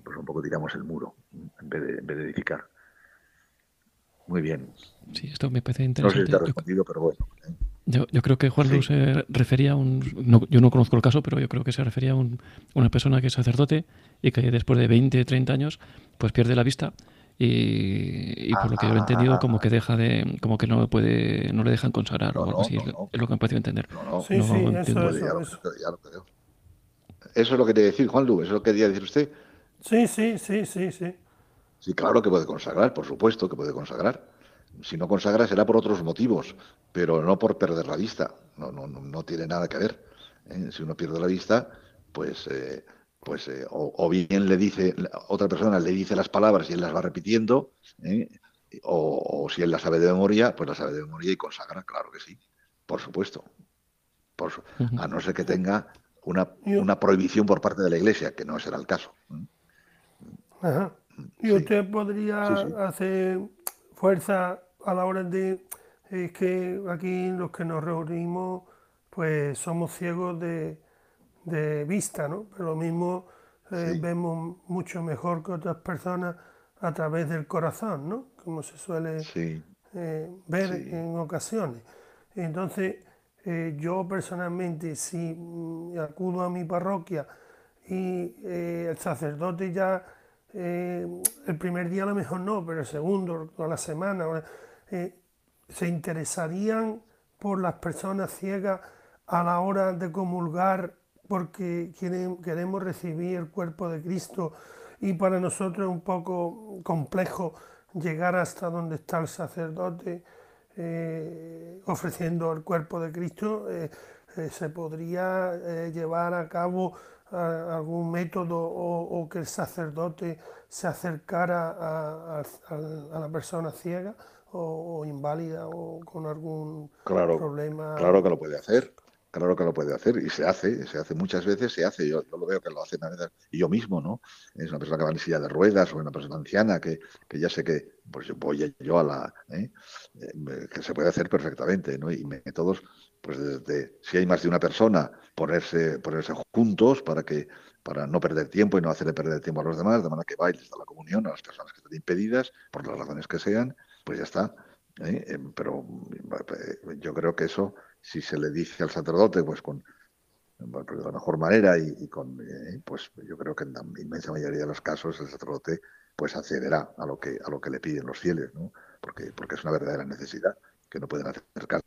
pues un poco tiramos el muro, en vez de, en vez de edificar. Muy bien. Sí, esto me parece interesante. No sé si te ha respondido, pero bueno. ¿eh? Yo, yo, creo que Juan Luis se refería a un. yo no conozco el caso, pero yo creo que se refería a un, una persona que es sacerdote y que después de 20, 30 años, pues pierde la vista y, por lo que yo he entendido como que deja de como que no puede no le dejan consagrar o algo así es lo que me parecido entender sí, sí, eso, eso, eso es lo que quería decir Juan Lu eso es lo que quería decir usted sí sí sí sí sí sí claro que puede consagrar por supuesto que puede consagrar si no consagra será por otros motivos, pero no por perder la vista. No, no, no tiene nada que ver. ¿eh? Si uno pierde la vista, pues, eh, pues eh, o, bien le dice, otra persona le dice las palabras y él las va repitiendo, o, si él las sabe de memoria, pues las sabe de memoria y consagra, claro que sí, por supuesto. Por A no ser que tenga una, una, prohibición por parte de la Iglesia, que no será el caso. Ajá. ¿Y usted podría hacer fuerza a la hora de... Es que aquí los que nos reunimos, pues somos ciegos de, vista, ¿no? Pero lo mismo eh, vemos mucho mejor que otras personas a través del corazón, ¿no? Como se suele eh, ver en ocasiones. Entonces, eh, yo personalmente, si mm, acudo a mi parroquia y el sacerdote ya eh, el primer día a lo mejor no, pero el segundo o la semana, eh, se interesarían por las personas ciegas a la hora de comulgar porque queremos recibir el cuerpo de Cristo. Y para nosotros es un poco complejo llegar hasta donde está el sacerdote eh, ofreciendo el cuerpo de Cristo, se podría llevar a cabo algún método o, que el sacerdote se acercara a, la persona ciega o, inválida o con algún problema. Claro que lo puede hacer, claro que lo puede hacer y se hace, se hace muchas veces, se hace, yo, lo veo que lo hacen y yo mismo, ¿no? Es una persona que va en silla de ruedas o una persona anciana que, que ya sé que, pues voy yo a la, ¿eh? Eh, que se puede hacer perfectamente, ¿no? Y métodos pues desde, si hay más de una persona, ponerse, ponerse juntos para que para no perder tiempo y no hacerle perder tiempo a los demás, de manera que bailes a la comunión a las personas que están impedidas, por las razones que sean, pues ya está. ¿eh? Pero yo creo que eso, si se le dice al sacerdote, pues con de la mejor manera y, con, eh, pues yo creo que en la inmensa mayoría de los casos el sacerdote pues accederá a lo que a lo que le piden los fieles, ¿no? Porque porque es una verdadera necesidad que no pueden acercarse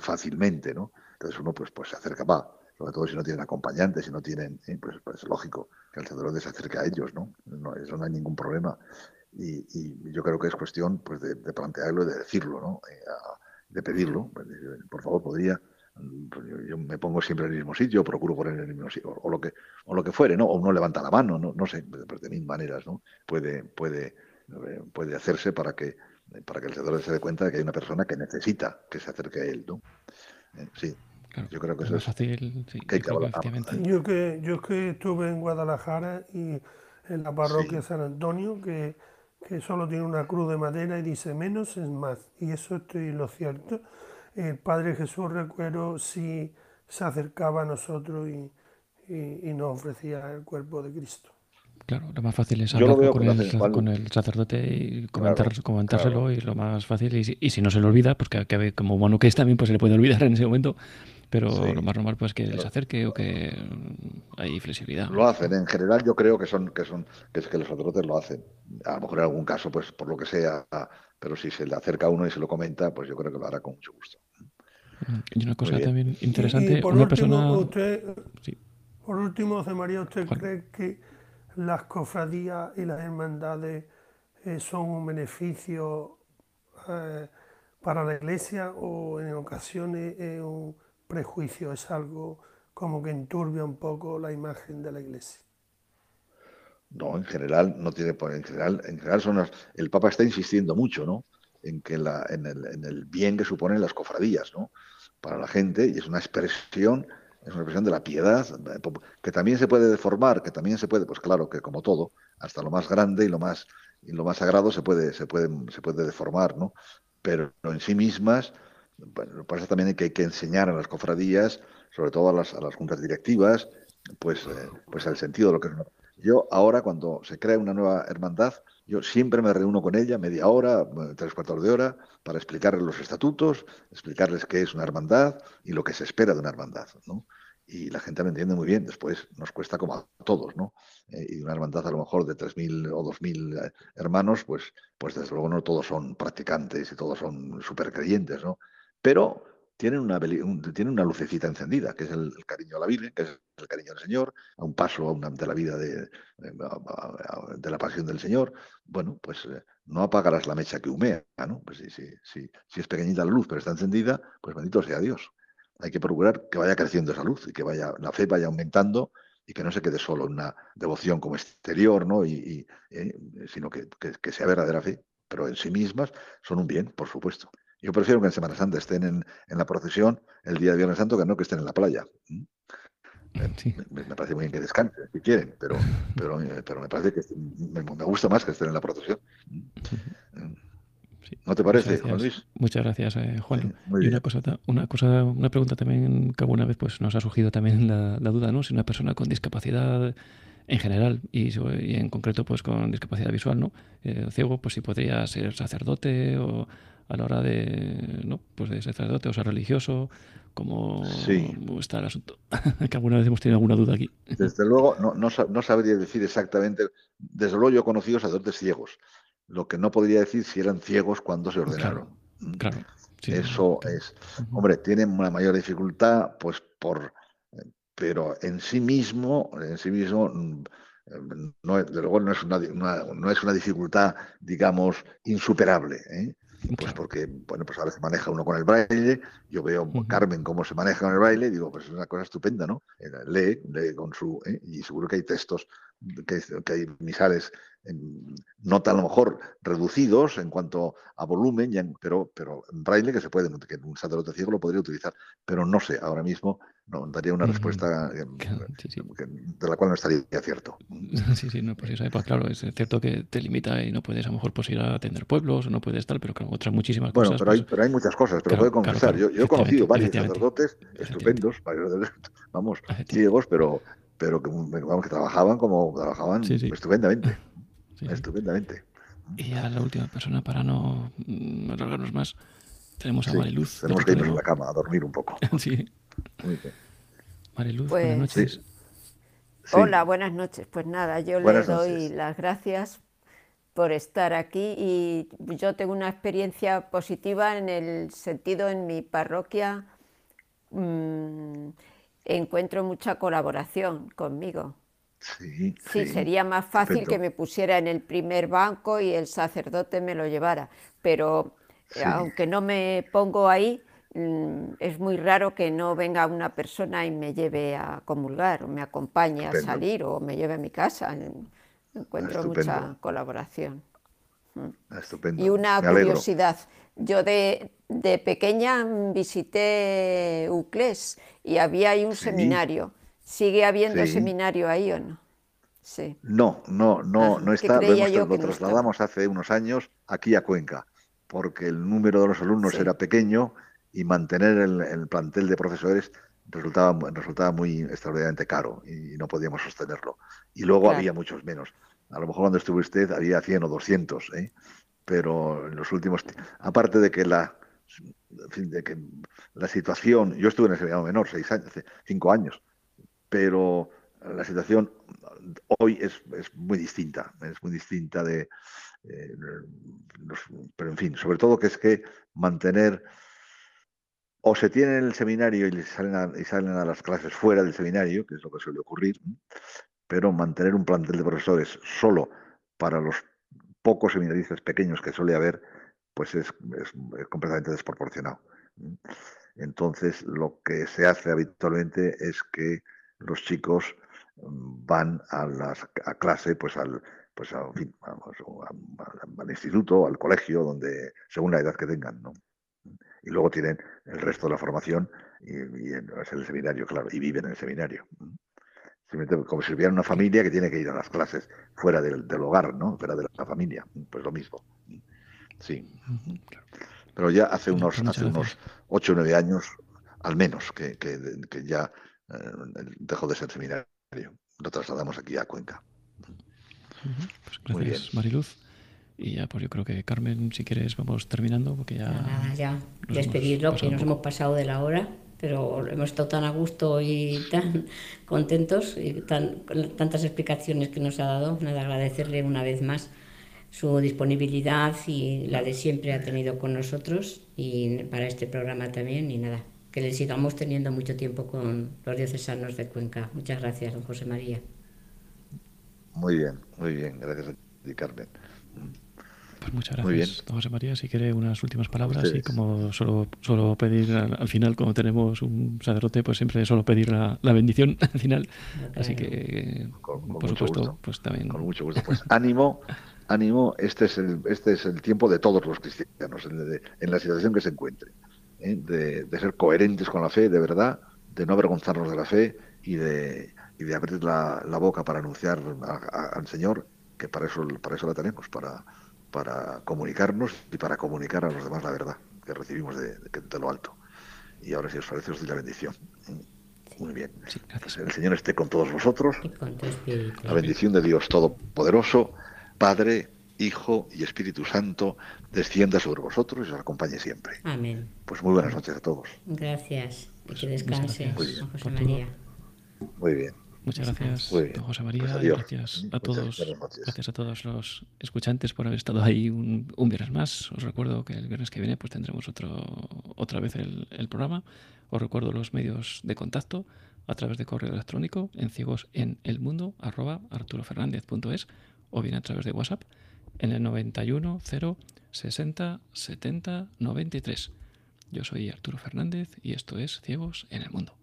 fácilmente, ¿no? Entonces uno pues, pues se acerca, va, sobre todo si no tienen acompañantes, si no tienen, eh, pues, pues, es lógico que el sacerdote se acerque a ellos, ¿no? no eso no hay ningún problema. Y, yo creo que es cuestión pues de, plantearlo y de decirlo, ¿no? Eh, de pedirlo. Pues, por favor, podría, pues, yo, me pongo siempre en el mismo sitio, procuro poner en el mismo sitio, o, lo que, o lo que fuere, ¿no? O uno levanta la mano, no, no sé, de mil maneras, ¿no? Puede, puede, eh, puede hacerse para que para que el sacerdote se dé cuenta de que hay una persona que necesita que se acerque a él, ¿no? Eh, sí, yo creo que eso es fácil. yo que yo que estuve en Guadalajara y en la parroquia San Antonio que, que solo tiene una cruz de madera y dice menos es más y eso estoy lo cierto. El Padre Jesús recuerdo si se acercaba a nosotros y, y nos ofrecía el cuerpo de Cristo. Claro, lo más fácil es hablar con, el, sacerdote y comentárselo y lo más fácil, y, si no se le olvida, pues que, como bueno que es también, pues se le puede olvidar en ese momento, pero lo más normal pues que se acerque o que hay flexibilidad. Lo hacen, en general yo creo que son que son que es que los sacerdotes lo hacen. A lo mejor en algún caso, pues por lo que sea, pero si se le acerca a uno y se lo comenta, pues yo creo que lo hará con mucho gusto. Y una cosa también interesante, una persona... Por último, José María, ¿usted cree que las cofradías y las hermandades eh, son un beneficio eh, para la iglesia o en ocasiones es un prejuicio, es algo como que enturbia un poco la imagen de la iglesia. No, en general no tiene en general, en general son el Papa está insistiendo mucho, ¿no? En que la, en, el, en el bien que suponen las cofradías, ¿no? Para la gente y es una expresión es una expresión de la piedad, que también se puede deformar, que también se puede, pues claro, que como todo, hasta lo más grande y lo más, y lo más sagrado se puede, se puede, se puede deformar, ¿no? Pero en sí mismas, por eso también hay que, enseñar a las cofradías, sobre todo a las, juntas directivas, pues, eh, pues el sentido de lo que es. Yo ahora, cuando se crea una nueva hermandad, yo siempre me reúno con ella media hora, tres cuartos de hora, para explicarles los estatutos, explicarles qué es una hermandad y lo que se espera de una hermandad, ¿no? Y la gente lo entiende muy bien, después nos cuesta como a todos, ¿no? Eh, y una hermandad a lo mejor de 3.000 o 2.000 eh, hermanos, pues, pues desde luego no todos son practicantes y todos son súper creyentes, ¿no? Pero tienen una, una lucecita encendida, que es el, cariño a la Virgen, que es el cariño al Señor, a un paso de la vida de, de, la pasión del Señor. Bueno, pues eh, no apagarás la mecha que humea, ¿no? Pues si, si, si es pequeñita la luz, pero está encendida, pues bendito sea Dios. Hay que procurar que vaya creciendo esa luz y que vaya, la fe vaya aumentando y que no se quede solo en una devoción como exterior, ¿no? Y, eh, sino que, que, sea verdadera fe, pero en sí mismas son un bien, por supuesto. Yo prefiero que en Semana Santa estén en, la procesión el día de Viernes Santo que no que estén en la playa. Me, parece muy bien que descansen, si quieren, pero, pero, eh, pero me parece que me, gusta más que estén en la procesión. ¿No te parece, Juan Luis? Muchas gracias, eh, Juan. y una cosa, una cosa, una pregunta también que alguna vez pues, nos ha surgido también la, duda, ¿no? Si una persona con discapacidad en general y, en concreto pues con discapacidad visual, ¿no? Eh, ciego, pues si podría ser sacerdote o a la hora de, ¿no? pues de sacerdote o ser religioso, ¿cómo está el asunto? que alguna vez hemos tenido alguna duda aquí. Desde luego, no, no, sabría decir exactamente, desde luego yo he conocido sacerdotes ciegos, lo que no podría decir si eran ciegos cuando se ordenaron. Claro, Eso es, hombre, tienen una mayor dificultad, pues por, pero en sí mismo, en sí mismo, mm, no, desde luego no es una, no es una dificultad, digamos, insuperable. ¿eh? Pues porque, bueno, pues ahora se maneja uno con el braille, yo veo a Carmen cómo se maneja con el braille, y digo, pues es una cosa estupenda, ¿no? Eh, lee, lee con su, ¿eh? y seguro que hay textos, que, que hay misales no tan a lo mejor reducidos en cuanto a volumen, pero, pero en braille que se puede, que un sacerdote ciego lo podría utilizar, pero no sé, ahora mismo no daría una respuesta de la cual no estaría cierto. Sí, sí, no, pues eso, pues claro, es cierto que te limita y no puedes a lo mejor pues, ir a atender pueblos, no puedes estar, pero claro, otras muchísimas cosas. Bueno, pero, hay, pues pero hay muchas cosas, pero puedo confesar, yo, he conocido varios sacerdotes estupendos, vamos, ciegos, pero pero que, vamos, que trabajaban como trabajaban estupendamente. Estupendamente. Y a la última persona, para no mm, alargarnos más, tenemos a Mariluz. Tenemos que irnos a la cama a dormir un poco. sí. Mariluz, buenas pues noches. Hola, buenas noches. Pues nada, yo le doy las gracias por estar aquí y yo tengo una experiencia positiva en el sentido en mi parroquia mm, encuentro mucha colaboración conmigo. Sí, sería más fácil que me pusiera en el primer banco y el sacerdote me lo llevara, pero aunque no me pongo ahí, es muy raro que no venga una persona y me lleve a comulgar, o me acompañe a salir, o me lleve a mi casa. Encuentro mucha colaboración. Mm. Estupendo. Y una curiosidad. Yo de, pequeña visité Uclés y había ahí un seminario ¿Sigue habiendo seminario ahí o no? Sí. No, no, no, ah, no está. Lo, trasladamos hace unos años aquí a Cuenca, porque el número de los alumnos era pequeño y mantener el, plantel de profesores resultaba, resultaba muy extraordinariamente caro y no podíamos sostenerlo. Y luego había muchos menos. A lo mejor cuando estuvo usted había 100 o 200, ¿eh? pero en los últimos... Aparte de que la, de que la situación... Yo estuve en el seminario menor, seis años, cinco años, pero la situación hoy es, muy distinta, es muy distinta de... Eh, pero en fin, sobre todo que es que mantener o se tiene el seminario y salen, a, las clases fuera del seminario, que es lo que suele ocurrir, pero mantener un plantel de profesores solo para los pocos seminaristas pequeños que suele haber, pues es completamente desproporcionado. Entonces, lo que se hace habitualmente es que los chicos mm, van a, las, clase, pues al, pues al instituto, al colegio, donde según la edad que tengan, ¿no? Y luego tienen el resto de la formación y, es el seminario, claro, y viven en el seminario. Como si hubiera una familia que tiene que ir a las clases fuera del, hogar, ¿no? Fuera de la familia, pues lo mismo. Sí. Pero ya hace unos, hace unos 8 o 9 años, al menos, que, que, que ya eh, dejó de ser seminario. Lo trasladamos aquí a Cuenca. Pues gracias, Mariluz. Y ya, pues yo creo que Carmen, si quieres, vamos terminando, porque ya. Nada, ya. Despedirlo, que nos hemos pasado de la hora, pero hemos estado tan a gusto y tan contentos y tan, tantas explicaciones que nos ha dado. Nada, agradecerle una vez más su disponibilidad y la de siempre ha tenido con nosotros y para este programa también y nada, que le sigamos teniendo mucho tiempo con los diocesanos de Cuenca. Muchas gracias, don José María. Muy bien, muy bien, gracias Carmen. Pues muchas gracias, don José María. Si quiere unas últimas palabras y como solo, solo pedir al, final, como tenemos un sacerdote, pues siempre solo pedir la, bendición al final. Así que, por supuesto, pues también. Con mucho gusto. Pues ánimo, ánimo. Este es el, este es el tiempo de todos los cristianos, en, la situación que se encuentre. ¿eh? De, ser coherentes con la fe, de verdad, de no avergonzarnos de la fe y de, y de abrir la, boca para anunciar al Señor, que para eso, para eso la tenemos, para para comunicarnos y para comunicar a los demás la verdad que recibimos de, lo alto. Y ahora, si os parece, os doy la bendición. Muy bien. el Señor esté con todos vosotros. La bendición de Dios Todopoderoso, Padre, Hijo y Espíritu Santo, descienda sobre vosotros y os acompañe siempre. Amén. Pues muy buenas noches a todos. Gracias. que descanse, José María. Muy bien. Muchas gracias, don José María. Pues gracias a todos. Gracias a todos los escuchantes por haber estado ahí un, viernes más. Os recuerdo que el viernes que viene pues tendremos otro, otra vez el, programa. Os recuerdo los medios de contacto a través de correo electrónico en ciegos en el mundo arroba o bien a través de WhatsApp en el 91 0 60 70 93. Yo soy Arturo Fernández y esto es Ciegos en el Mundo.